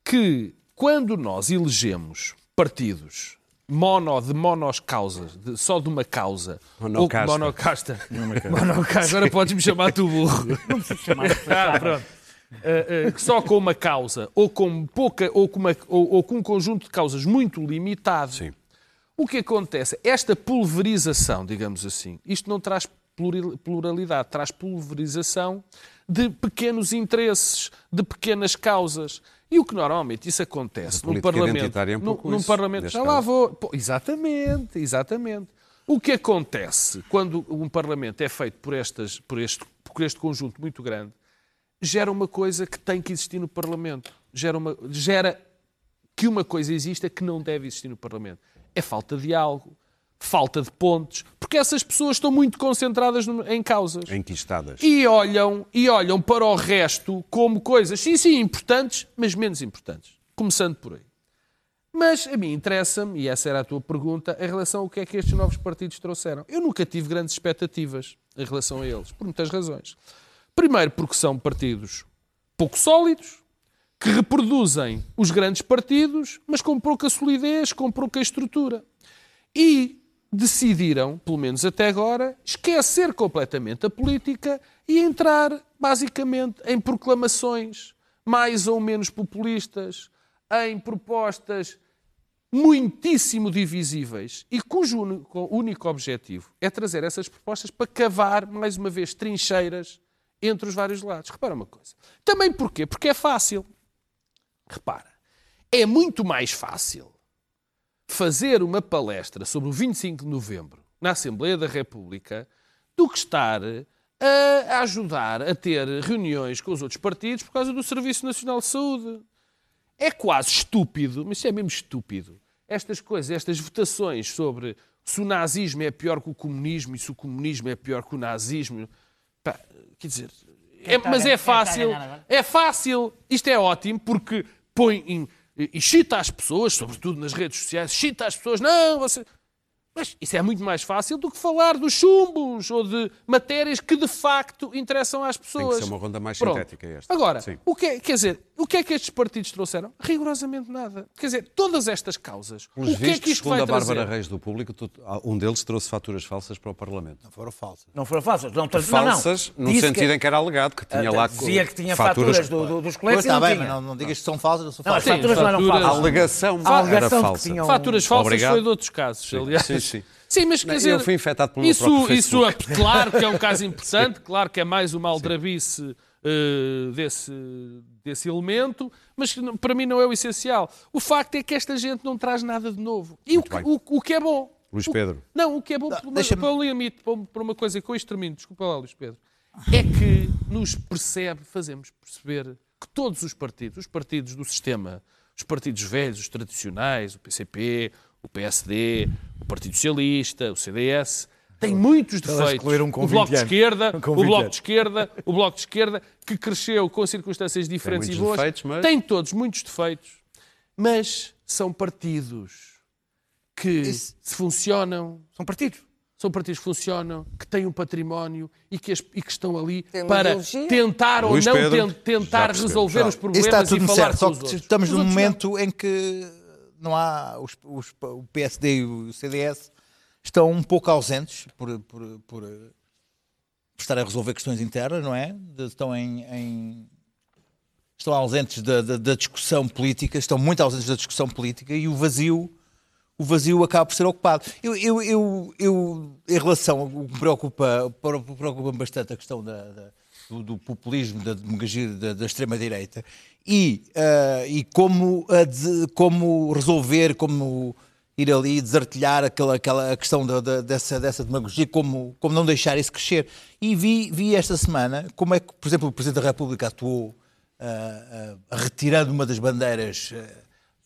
que quando nós elegemos partidos mono, de monos causas, de- só de uma causa,
Monocasta.
ou monocasta, monocasta, agora podes-me chamar tu burro. Ah, pronto. Uh, uh, só com uma causa, ou com pouca, ou com, uma- ou- ou com um conjunto de causas muito limitado,
Sim.
o que acontece? Esta pulverização, digamos assim, isto não traz pluralidade, traz pulverização de pequenos interesses, de pequenas causas. E o que normalmente isso acontece
política
Parlamento.
é um pouco
num
isso,
Parlamento. Já lá vou. Pô, exatamente, exatamente. O que acontece quando um Parlamento é feito por, estas, por, este, por este conjunto muito grande, gera uma coisa que tem que existir no Parlamento. Gera, uma, gera que uma coisa exista que não deve existir no Parlamento. É falta de diálogo, falta de pontos, porque essas pessoas estão muito concentradas em causas.
Enquistadas.
E olham, e olham para o resto como coisas, sim, sim, importantes, mas menos importantes. Começando por aí. Mas a mim interessa-me, e essa era a tua pergunta, em relação ao que é que estes novos partidos trouxeram. Eu nunca tive grandes expectativas em relação a eles, por muitas razões. Primeiro, porque são partidos pouco sólidos, que reproduzem os grandes partidos, mas com pouca solidez, com pouca estrutura. E decidiram, pelo menos até agora, esquecer completamente a política e entrar, basicamente, em proclamações mais ou menos populistas, em propostas muitíssimo divisíveis e cujo único, objetivo é trazer essas propostas para cavar, mais uma vez, trincheiras entre os vários lados. Repara uma coisa. Também porquê? Porque é fácil. Repara, é muito mais fácil fazer uma palestra sobre o 25 de novembro na Assembleia da República do que estar a ajudar a ter reuniões com os outros partidos por causa do Serviço Nacional de Saúde. É quase estúpido, mas isso é mesmo estúpido, estas coisas, estas votações sobre se o nazismo é pior que o comunismo e se o comunismo é pior que o nazismo. Pá, quer dizer, é, mas é fácil, é fácil, isto é ótimo porque põe em, e chita as pessoas, sobretudo nas redes sociais, chita as pessoas, não, você. Mas isso é muito mais fácil do que falar dos chumbos ou de matérias que de facto interessam às pessoas.
Tem que ser uma ronda mais
Pronto.
sintética esta.
Agora,
Sim.
o que, é, quer dizer, o que é que estes partidos trouxeram? Rigorosamente nada. Quer dizer, todas estas causas,
Pelos
o que é que isto
segundo
vai
a Bárbara
trazer?
Reis do Público, tu- um deles trouxe faturas falsas para o Parlamento.
Não foram falsas.
Não foram falsas. Não, não,
Falsas,
não.
no
Disse
sentido em que era alegado que tinha lá
Dizia que tinha faturas, do- do- dos colegas
está
não
bem,
tinha.
mas não, não digas que são falsas, não são
Não, as
falsas.
Sim,
faturas não eram
faturas-
A
falsas.
alegação
A
era
alegação que
falsa.
tinham-
Faturas falsas
Obrigado.
foi de outros casos, aliás.
sim, sim.
Sim, mas quer
Não,
dizer,
eu fui infectado pelo meu
isso,
próprio
isso é, claro que é um caso importante, claro que é mais uma aldrabice eh, desse, desse elemento, mas não- para mim não é o essencial. O facto é que esta gente não traz nada de novo. E o o, o que é bom.
Luís
o-
Pedro.
não, o que é bom, por uma,
deixa-me-
para o limite, para uma coisa que eu isto termino, desculpa lá, Luís Pedro, é que nos percebe, fazemos perceber que todos os partidos, os partidos do sistema, os partidos velhos, os tradicionais, o PCP, o PSD, o Partido Socialista, o CDS, têm muitos defeitos.
com
o Bloco
20
de. Esquerda,
Com
o
20
Bloco de Esquerda, o Bloco de Esquerda, que cresceu com circunstâncias diferentes e
muitos
boas,
defeitos, mas-
tem todos muitos defeitos, mas são partidos que se funcionam
São partidos.
são partidos que funcionam, que têm um património e que, as- e que estão ali
Tem
para
ideologia.
tentar ou
Luís
não
Pedro,
tentar resolver os
Isso
problemas
está
e
tudo
falar
certo,
com
só
os
que
outros.
estamos
Os
num
outros não.
momento em que não há os, os- o PSD e o CDS estão um pouco ausentes por, por, por, por estar a resolver questões internas, não é? De- Estão em, em- estão ausentes da, da- da discussão política, estão muito ausentes da discussão política e o vazio o vazio acaba por ser ocupado. Eu, eu, eu, eu em relação ao que me preocupa, preocupa bastante a questão da- da- do, do populismo, da demagogia da, da extrema-direita e, ah, e como, de- como resolver, como ir ali desartilhar aquela, aquela a questão da- da- dessa, dessa demagogia, como, como não deixar isso crescer. E vi, vi esta semana como é que, por exemplo, o Presidente da República atuou ah, ah, retirando uma das bandeiras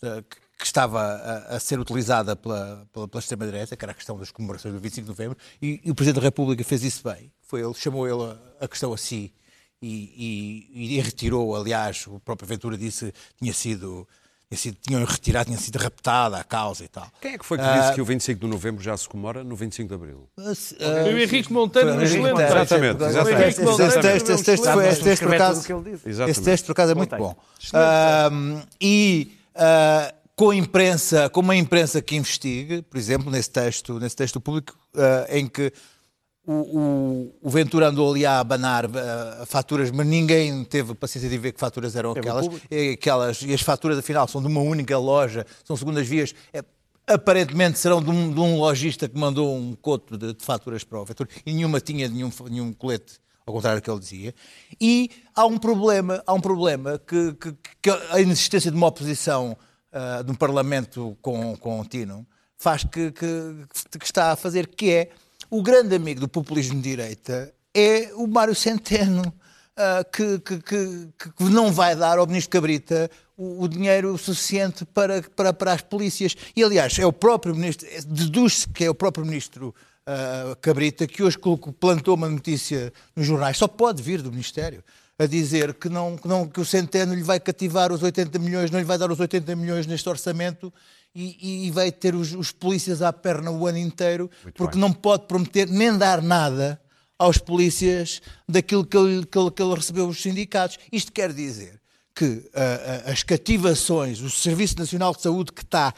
que que estava a, a ser utilizada pela, pela, pela extrema-direita, que era a questão das comemorações do 25 de novembro, e, e o Presidente da República fez isso bem. Foi ele, chamou ele a, a questão a si e, e- e retirou, aliás, o próprio Ventura disse que tinha sido, tinha sido, tinham retirado, tinha sido raptada a causa e tal.
Quem é que foi que
Ah,
disse que o 25 de novembro já se comemora no 25 de abril?
Foi o Henrique Monteiro
Foi
no
o Henrique
excelente
Monteiro.
texto.
Exatamente, exatamente.
Esse texto,
no
esse texto, foi, esse texto, por acaso, esse texto, por acaso, é muito
Bom
e ah, com a imprensa, com uma imprensa que investigue, por exemplo, nesse texto, nesse texto público, ah, em que o, o- o Ventura andou ali a abanar ah, faturas, mas ninguém teve paciência de ver que faturas eram aquelas. E, aquelas. e as faturas, afinal, são de uma única loja, são segundas vias. É, aparentemente serão de um, de um lojista que mandou um coto de, de faturas para o Ventura e nenhuma tinha nenhum, nenhum colete ao contrário do que ele dizia. E há um problema, há um problema que, que- que a inexistência de uma oposição ah, de um Parlamento com, contínuo faz que, que, que está a fazer, que é o grande amigo do populismo de direita é o Mário Centeno. ah, que, que- que- que não vai dar ao Ministro Cabrita o, o dinheiro suficiente para, para, para as polícias. E, aliás, é o próprio Ministro, deduz-se que é o próprio Ministro ah, Cabrita que hoje plantou uma notícia nos jornais, só pode vir do Ministério, a dizer que, não, que, não, que o Centeno lhe vai cativar os 80 milhões, não lhe vai dar os 80 milhões neste orçamento e, e vai ter os, os polícias à perna o ano inteiro, porque
bem.
não pode prometer nem dar nada aos polícias daquilo que ele, que ele- que ele recebeu dos sindicatos. Isto quer dizer que ah, as cativações, o Serviço Nacional de Saúde que está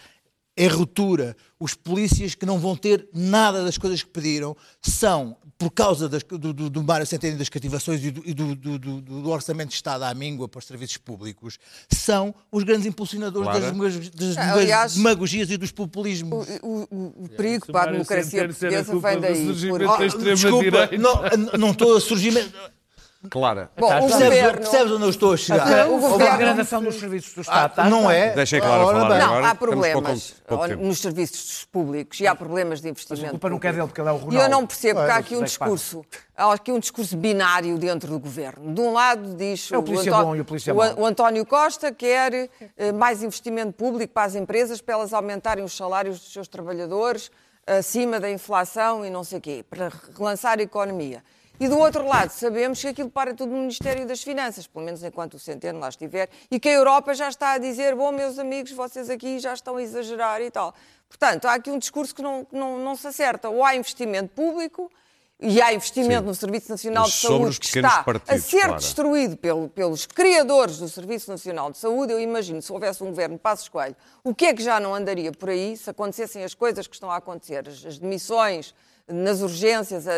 em ruptura, os polícias que não vão ter nada das coisas que pediram, são, por causa das- do, do, do Mário Centeno das cativações e, do, e do, do- do- do Orçamento de Estado à míngua para os serviços públicos, são os grandes impulsionadores
Claro.
das, demag- das
Aliás,
demagogias e dos populismos.
O, o- o perigo para a democracia portuguesa vem daí.
da extrema-
Desculpa, não, não estou a surgir.
Clara.
Bom, o
Percebes,
governo...
percebes onde eu estou a chegar?
o
A
governo-
degradação dos serviços do
Ah,
Estado. tá?
não é?
Deixem a Clara
Ora
falar
bem.
Não,
agora.
há problemas nos serviços públicos e há problemas de investimento.
a culpa não é
público.
dele, porque ele é o
E eu
Ronaldo.
não percebo que há aqui um discurso, há aqui um discurso binário dentro do governo. De um lado diz
É o e o polícia
o, o António Costa quer eh, mais investimento público para as empresas para elas aumentarem os salários dos seus trabalhadores acima da inflação e não sei o quê, para relançar a economia. E do outro lado, sabemos que aquilo para tudo no Ministério das Finanças, pelo menos enquanto o Centeno lá estiver, e que a Europa já está a dizer: bom, meus amigos, vocês aqui já estão a exagerar e tal. Portanto, há aqui um discurso que não, não, não se acerta. Ou há investimento público, e há investimento
Sim.
no Serviço Nacional de Saúde que está a
partidos,
ser
Clara.
destruído pelo- pelos criadores do Serviço Nacional de Saúde. Eu imagino, se houvesse um governo de Passos Coelho, o que é que já não andaria por aí se acontecessem as coisas que estão a acontecer, as, as demissões nas urgências, a,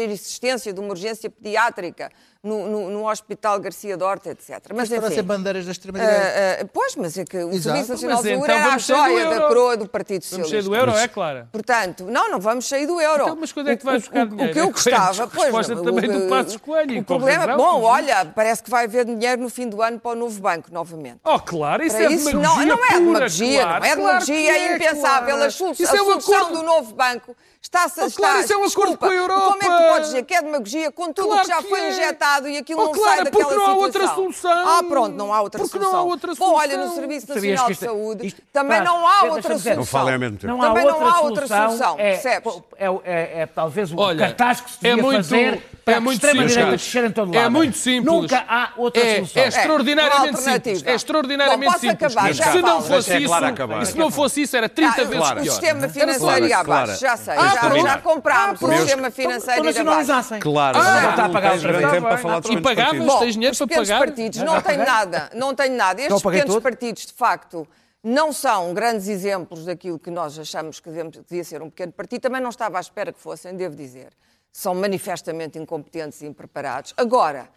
existência de uma urgência pediátrica no, no- no Hospital Garcia Dorta, etc. Mas,
Para
enfim,
ser bandeiras da extrema-direita.
ah, ah, pois, mas é que o
Exato.
Serviço Nacional
Mas
de Saúde
então
era a
vamos do
joia da coroa do Partido
Vamos
Socialista.
sair do euro, é Clara?
Portanto, não, não vamos sair do euro.
Então, mas quando é que vai
O-
buscar
o-
dinheiro?
O que eu
É
gostava, pois,
resposta
o-
também do Passos Coelho,
O problema,
razão,
bom, olha, parece que vai haver dinheiro no fim do ano para o novo banco, novamente.
Oh, claro, isso
Para
é
isso,
demagogia
não, não é demagogia,
claro,
não é
claro
demagogia,
que
é impensável.
claro.
A,
é um
solução
acordo-
do novo banco está-se a
Oh, claro, isso é um acordo
desculpa,
com a Europa.
Como é que tu podes dizer que é demagogia com tudo o
Claro
que já
que
foi
é.
injetado e aquilo
Oh,
não
claro,
sai
porque
daquela
não há
situação?
outra solução.
Ah, pronto, não há outra
Porque não
solução.
há outra
Bom, olha, no
solução.
Serviço Nacional de
isto é-
Saúde
isto-
também
Pá,
não há outra solução.
Não falem ao mesmo tempo.
Não
Também não há outra
solução.
solução,
é,
percebes?
É, é- é talvez o
Olha,
cartaz que se
é
devia
muito-
fazer para
é
a
muito
extrema-direita
simples.
descer em todo
É
lado.
muito simples.
Nunca há outra
É,
solução.
é extraordinariamente
uma
simples. É extraordinariamente
Bom, posso
simples.
acabar? Já
se não
falo.
fosse isso,
Clara acabar.
e se não fosse isso, era 30
Ah,
vezes
o
pior.
sistema financeiro ia abaixo, já sei.
Ah,
já, já comprámos o
Meus-
sistema financeiro
Então
ir abaixo.
nacionalizassem.
Claro,
Ah,
não,
está a pagar
E pagavas? Tens dinheiro
os
para
pequenos
pagar?
partidos
Já
não têm
paguei.
nada, não têm nada.
Já
Estes pequenos partidos, de facto, não são grandes exemplos daquilo que nós achamos que devia ser um pequeno partido. Também não estava à espera que fossem, devo dizer. São manifestamente incompetentes e impreparados. Agora,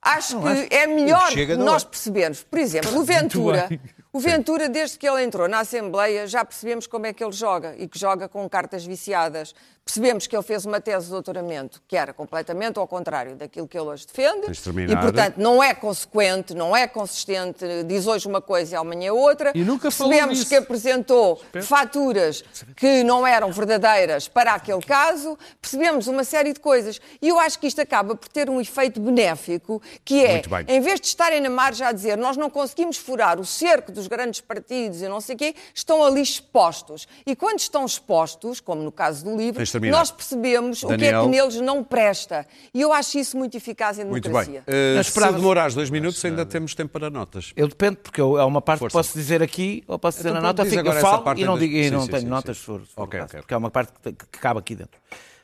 acho que é melhor
não
nós
é.
percebermos. Por exemplo, o Ventura, o Ventura, desde que ele entrou na Assembleia, já percebemos como é que ele joga e que joga com cartas viciadas. Percebemos que ele fez uma tese de doutoramento que era completamente ao contrário daquilo que ele hoje defende. E, portanto, não é consequente, não é consistente, diz hoje uma coisa e amanhã outra.
E nunca
Percebemos que apresentou faturas que não eram verdadeiras para aquele caso, percebemos uma série de coisas. E eu acho que isto acaba por ter um efeito benéfico, que é, em vez de estarem na margem a dizer nós não conseguimos furar o cerco dos grandes partidos e não sei o quê, estão ali expostos. E quando estão expostos, como no caso do livro, nós percebemos o que é
Daniel.
que neles não presta. E eu acho isso muito eficaz em
Muito
democracia.
bem. Uh,
Mas
se demorares dois minutos, ainda temos tempo para notas.
Eu dependo, porque eu, é uma parte
Força.
que posso dizer aqui ou posso dizer
Então
na nota. Fico,
agora
eu falo
parte
e não, digo, e
sim,
não
sim,
tenho
sim,
notas
sim.
se for, se for
Ok,
o caso,
ok.
porque é uma parte que, que cabe aqui dentro.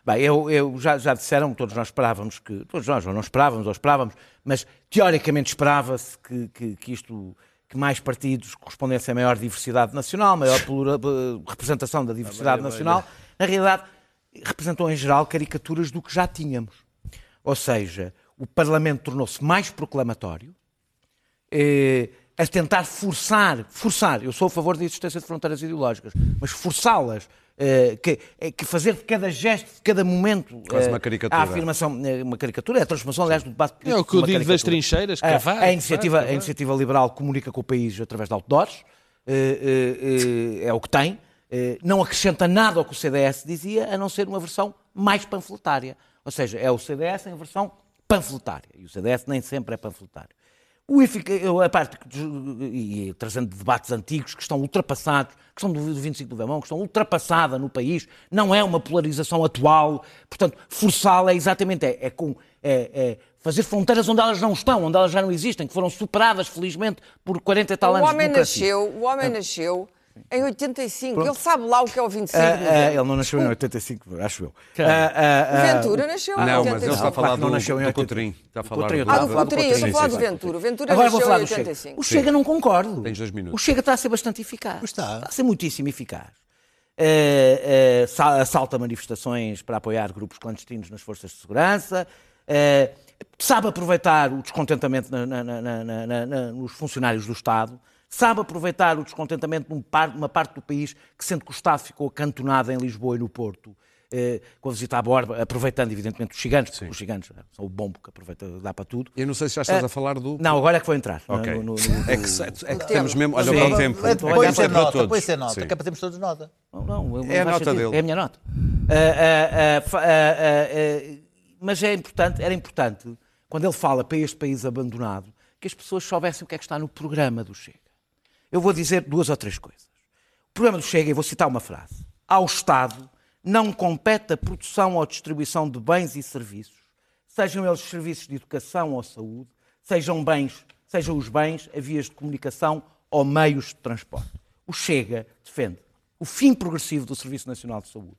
Bem, eu, eu já, já disseram, todos nós esperávamos que, todos nós ou não esperávamos, ou esperávamos, mas teoricamente esperava-se que, que, que isto, que mais partidos correspondessem a maior diversidade nacional, maior plura- eh, representação da diversidade nacional. Na realidade, representam em geral caricaturas do que já tínhamos. Ou seja, o Parlamento tornou-se mais proclamatório, eh, a tentar forçar, forçar, eu sou a favor da existência de fronteiras ideológicas, mas forçá-las, que, eh, que fazer de cada gesto, de cada momento,
Quase
eh,
uma caricatura.
a afirmação, eh, uma caricatura, é a transformação, aliás, do debate
É o que
político
eu digo das
caricatura.
trincheiras,
A-
cavar,
a, iniciativa,
cavar.
a iniciativa liberal comunica com o país através de outdoors, eh, eh, eh, é o que tem, eh, não acrescenta nada ao que o CDS dizia, a não ser uma versão mais panfletária. Ou seja, é o CDS em versão panfletária. E o CDS nem sempre é panfletário. A parte, e trazendo debates antigos que estão ultrapassados, que são do 25 de novembro, que estão ultrapassada no país, não é uma polarização atual, portanto, forçá-la é exatamente, é, é com, é- é fazer fronteiras onde elas não estão, onde elas já não existem, que foram superadas, felizmente, por 40 e tal
O
anos de
homem
democracia.
nasceu, o homem nasceu Em 85. Ele sabe lá o que é o 25 de
ah,
novembro.
ele não nasceu em 85, acho eu. Ah,
Ventura nasceu em
Não,
85.
mas ele está a falar
não
do,
nasceu em
do
80.
Coutrinho. Está a falar
Coutrinho,
Ah,
Sim,
do
sim.
Coutinho, eu estou a falar
Sim,
do
sim.
Ventura. O Ventura
Agora vou
nasceu
falar
em
do Chega.
85.
O Chega não concordo.
Tens dois minutos.
O Chega está a ser bastante eficaz.
Pois está.
a ser muitíssimo eficaz. Eh, eh, sa- assalta manifestações para apoiar grupos clandestinos nas forças de segurança. eh, sabe aproveitar o descontentamento na- na- na- na- na- na- na- nos funcionários do Estado. Sabe aproveitar o descontentamento de um uma parte do país que sente que o Estado ficou acantonado em Lisboa e no Porto. eh, com a visita à borba, aproveitando evidentemente os gigantes, porque os gigantes são o bombo que aproveita, dá para tudo.
Eu não sei se já estás
Ah,
a falar do.
Não, agora é que vou entrar. no-
Ok.
no- no- no-
É que, é que temos mesmo. Olha,
Sim.
para o tempo.
Então,
É é
nota,
todos.
põe sem nota,
Sim.
que é para termos todos nota.
Não, não,
É a nota
sentido.
dele.
É a minha nota. Ah, ah, ah, mas é importante, era importante, quando ele fala para este país abandonado, que as pessoas soubessem o que é que está no programa do Chega. Eu vou dizer duas ou três coisas. O programa do Chega, e vou citar uma frase. Ao Estado não compete a produção ou distribuição de bens e serviços, sejam eles serviços de educação ou saúde, sejam bens, sejam os bens, a vias de comunicação ou meios de transporte. O Chega defende o fim progressivo do Serviço Nacional de Saúde,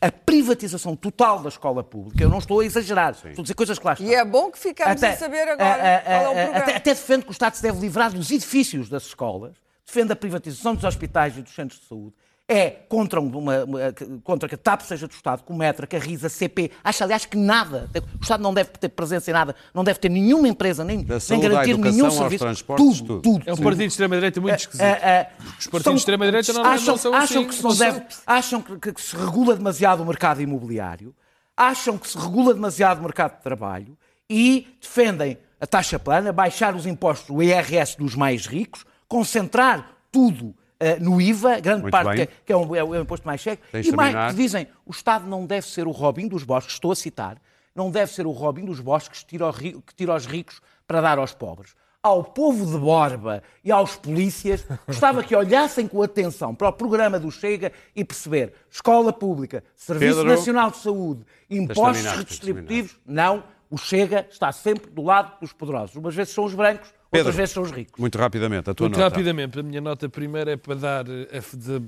a privatização total da escola pública. Eu não estou a exagerar, estou a dizer coisas que lá estão.
E é bom que ficamos a saber agora
a- a-
qual é o
a-
programa.
até, até defende que o Estado se deve livrar dos edifícios das escolas, defende a privatização dos hospitais e dos centros de saúde, é contra, uma, uma- contra que a TAP seja do Estado, que o Metra, que a RISA, a CP, acha aliás que nada, o Estado não deve ter presença em nada, não deve ter nenhuma empresa, nem,
Da
nem
saúde
garantir nenhum serviço. tudo,
tudo.
tudo.
É um partido de extrema-direita muito esquisito.
Ah, ah,
Os partidos
são-
de extrema-direita não- não
acham,
são
acham
assim,
que se
não
não deve, acham que, que- que se regula demasiado o mercado imobiliário, acham que se regula demasiado o mercado de trabalho e defendem a taxa plana, baixar os impostos, o IRS dos mais ricos, concentrar tudo eh, no IVA, grande
Muito
parte que é, que é o, é o imposto mais
Tens
e mais dizem o Estado não deve ser o Robin dos Bosques, estou a citar, não deve ser o Robin dos Bosques que tira, que tira aos ricos para dar aos pobres. Ao povo de Borba e aos polícias, gostava que olhassem com atenção para o programa do Chega e perceber escola pública, Serviço
Pedro,
Nacional de Saúde, impostos redistributivos. Não, o Chega está sempre do lado dos poderosos. Umas vezes são os brancos,
Pedro,
outras vezes são os ricos.
Muito rapidamente, a tua
Muito
nota.
rapidamente, a minha nota primeira é para dar, eh,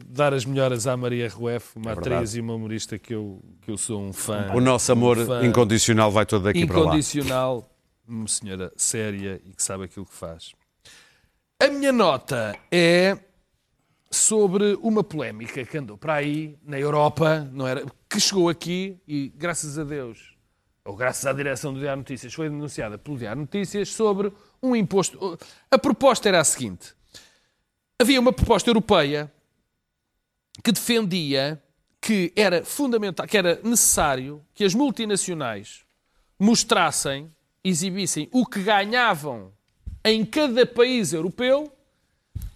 dar as melhoras à Maria Rueff, uma
É
atriz e uma humorista que eu, que eu sou um fã.
O nosso amor
um
incondicional vai todo daqui para lá.
incondicional, uma senhora séria e que sabe aquilo que faz. A minha nota é sobre uma polémica que andou para aí na Europa, não era, que chegou aqui e graças a Deus, ou graças à direção do Diário Notícias, foi denunciada pelo Diário Notícias sobre um imposto. A proposta era a seguinte: havia uma proposta europeia que defendia que era fundamental, que era necessário que as multinacionais mostrassem, exibissem o que ganhavam em cada país europeu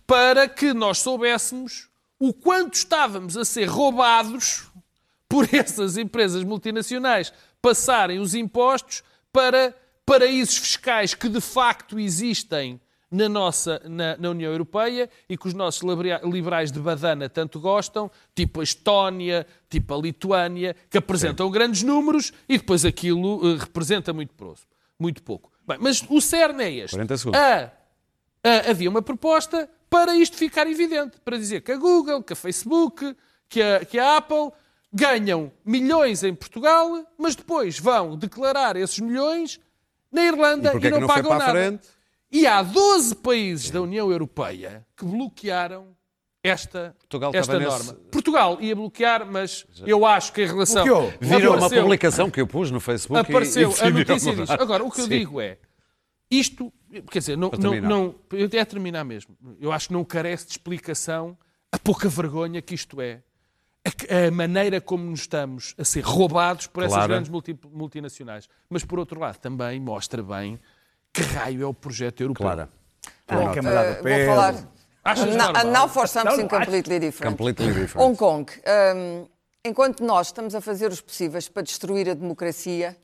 para que nós soubéssemos o quanto estávamos a ser roubados por essas empresas multinacionais passarem os impostos para paraísos fiscais que de facto existem na nossa na, na União Europeia e que os nossos libera- liberais de badana tanto gostam, tipo a Estónia, tipo a Lituânia, que apresentam grandes números e depois aquilo eh, representa muito, próximo, muito pouco. Bem, mas o cerne é este.
40 segundos.
A- a- havia uma proposta para isto ficar evidente, para dizer que a Google, que a Facebook, que a, que a Apple ganham milhões em Portugal, mas depois vão declarar esses milhões na Irlanda
E
e não,
não foi
pagam
a
nada.
frente?
E há 12 países da União Europeia que bloquearam esta,
Portugal
esta norma.
nesse-
Portugal ia bloquear, mas eu acho que em relação.
Bloqueou.
Viram uma
Apareceu-
publicação que eu pus no Facebook e-
apareceu
e
a
decidiram
notícia disso. Agora, o que eu
Sim.
digo é, isto, quer dizer, não, não, não, eu até a terminar mesmo, eu acho que não carece de explicação a pouca vergonha que isto é. A, maneira como nos estamos a ser roubados por essas
Claro.
grandes multi- multinacionais. Mas, por outro lado, também mostra bem que raio é o projeto europeu.
Clara.
Bom,
Eh, vou falar.
Achas normal?
now for something
Não,
completely different.
Completely different.
Hong Kong. hum, enquanto nós estamos a fazer os possíveis para destruir a democracia,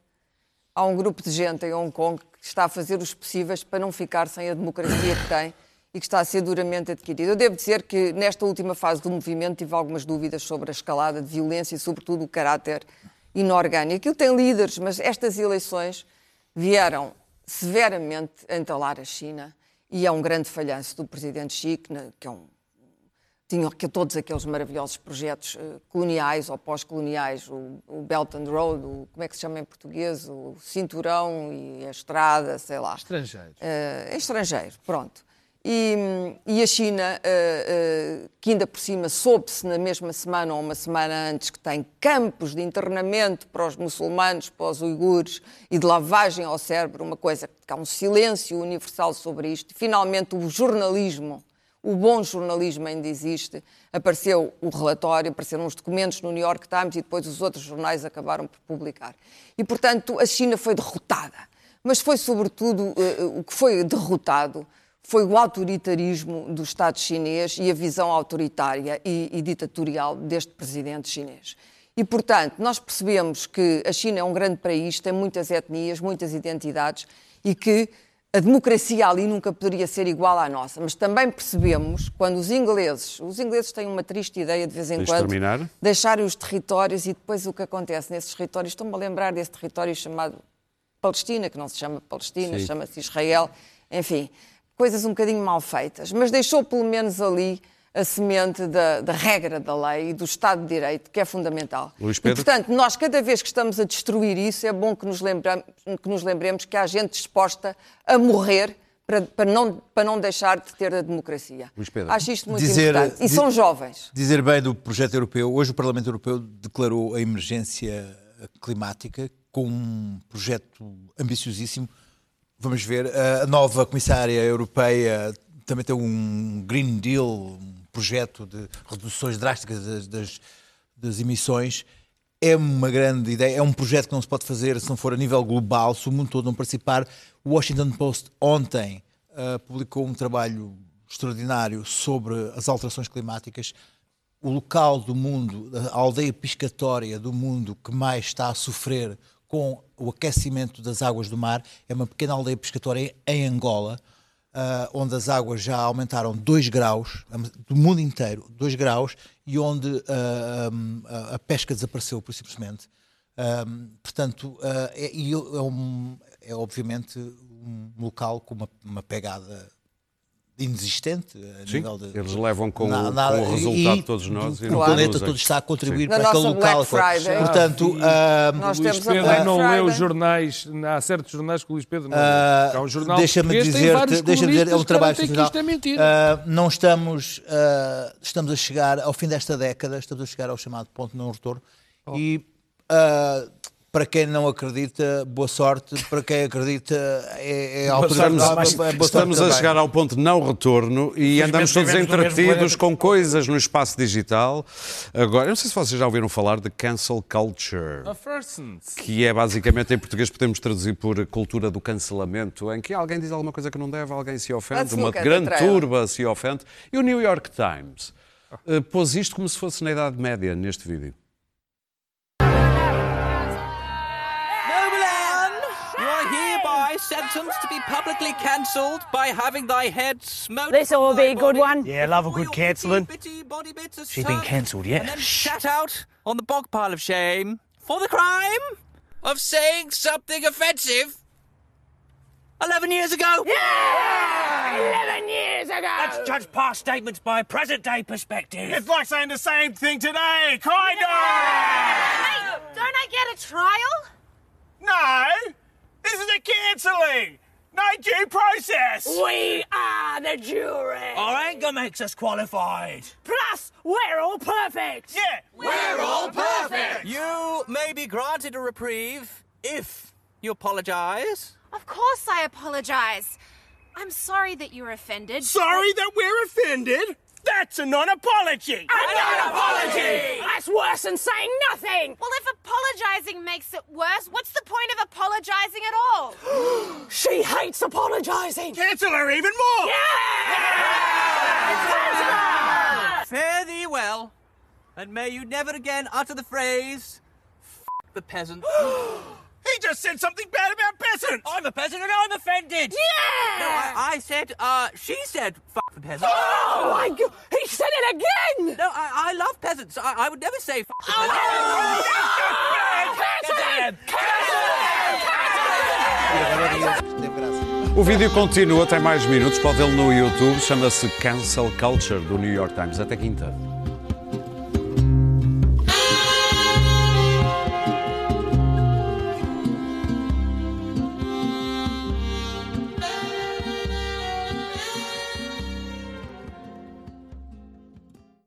há um grupo de gente em Hong Kong que está a fazer os possíveis para não ficar sem a democracia que tem e que está a ser duramente adquirida. Eu devo dizer que nesta última fase do movimento tive algumas dúvidas sobre a escalada de violência e, sobretudo, o caráter inorgânico. Aquilo tem líderes, mas estas eleições vieram severamente entalar a China e é um grande falhanço do presidente Xi, que, é um tinham todos aqueles maravilhosos projetos eh, coloniais ou pós-coloniais, o, o Belt and Road, o, como é que se chama em português, o cinturão e a estrada, sei lá.
Estrangeiros.
Eh, é estrangeiro, pronto. E, e a China, eh, eh, que ainda por cima soube-se na mesma semana ou uma semana antes que tem campos de internamento para os muçulmanos, para os uigures e de lavagem ao cérebro, uma coisa que há um silêncio universal sobre isto. Finalmente, o jornalismo, o bom jornalismo ainda existe. Apareceu o relatório, apareceram os documentos no New York Times e depois os outros jornais acabaram por publicar. E, portanto, a China foi derrotada. Mas foi, sobretudo, eh, o que foi derrotado foi o autoritarismo do Estado chinês e a visão autoritária e, e, ditatorial deste presidente chinês. E, portanto, nós percebemos que a China é um grande país, tem muitas etnias, muitas identidades e que a democracia ali nunca poderia ser igual à nossa. Mas também percebemos quando os ingleses, os ingleses têm uma triste ideia de vez em
Tens
quando,
terminar?
deixarem os territórios e depois o que acontece nesses territórios. Estou-me a lembrar desse território chamado Palestina, que não se chama Palestina, chama-se Israel, enfim, coisas um bocadinho mal feitas, mas deixou pelo menos ali a semente da, da regra da lei e do Estado de Direito, que é fundamental.
Luís
e,
Pedro?
portanto, nós, cada vez que estamos a destruir isso, é bom que nos, que nos lembremos que há gente disposta a morrer para, para não, para não deixar de ter a democracia.
Luís Pedro.
Acho isto muito
Dizer-
importante. E são jovens.
Dizer bem do projeto europeu. Hoje o Parlamento Europeu declarou a emergência climática com um projeto ambiciosíssimo. Vamos ver, a nova comissária europeia também tem um Green Deal, um projeto de reduções drásticas das, das- das emissões. É uma grande ideia, é um projeto que não se pode fazer se não for a nível global, se o mundo todo não participar. O Washington Post ontem ah, publicou um trabalho extraordinário sobre as alterações climáticas. O local do mundo, a aldeia piscatória do mundo que mais está a sofrer com o aquecimento das águas do mar é uma pequena aldeia pescatória em Angola, ah, onde as águas já aumentaram 2 graus, do mundo inteiro, 2 graus, e onde ah, ah, a pesca desapareceu, por simplesmente. Ah, portanto, ah, é, é, um- é obviamente um local com uma, uma pegada inexistente a
Sim,
nível de,
eles levam com,
Na-
o-
na-
com o resultado
e-
de todos nós. e
o
não
planeta todo está a contribuir
Na
para aquele local. Portanto, ah,
Nós
Luís
temos
Pedro não lê
Friday.
os jornais, há certos jornais que o Luís Pedro não lê. Há um jornal
deixa-me dizer, deixa dizer, é um trabalho
isto é.
Ah, não estamos, ah, estamos a chegar ao fim desta década, estamos a chegar ao chamado ponto de não retorno.
Oh.
E ah, para quem não acredita, boa sorte. Para quem acredita, é, é
Estamos,
é boa sorte
estamos a chegar ao ponto de não retorno e andamos todos entretidos com coisas no espaço digital. Agora, eu não sei se vocês já ouviram falar de cancel culture. Que é basicamente, em português, podemos traduzir por cultura do cancelamento, em que alguém diz alguma coisa que não deve, alguém se ofende, uma grande turba se ofende. E o New York Times eh, pôs isto como se fosse na Idade Média neste vídeo.
Hereby sentenced to be publicly cancelled by having thy head smoked.
This'll
from
be a good one.
Yeah, love a good cancelling.
bitty, bitty body bits are
She's been cancelled, yeah.
And then
Shh.
shat out on the bog pile of shame for the crime of saying something offensive. Eleven years ago. Yeah!
Eleven years ago!
Let's judge past statements by a present day perspective.
It's like saying the same thing today, kind of!
Hey, don't I get a trial?
No! This is a cancelling! No due process!
We are the jury!
Our anger makes us qualified.
Plus, we're all perfect!
Yeah! We're all perfect!
You may be granted a reprieve if you apologise.
Of course I apologize. I'm sorry that you're offended.
Sorry that we're offended? That's a non apology!
A non-apology! That's worse than saying nothing!
Well, if apologizing makes it worse, what's the point of apologizing at all?
She hates apologising!
Cancel her even more!
Fare thee well, and may you never again utter the phrase "F the peasant."
He just said something bad about peasants!
I'm a peasant and I'm offended. Yeah!
No, I, I said, uh, she said "F the peasant."
Oh my god! He said it again!
No, I, I love peasants. I, I would never say "F the peasant."
Cancel him! Cancel him!
Teve.
O vídeo continua, tem mais minutos, pode vê-lo no YouTube, chama-se Cancel Culture do New York Times. Até quinta.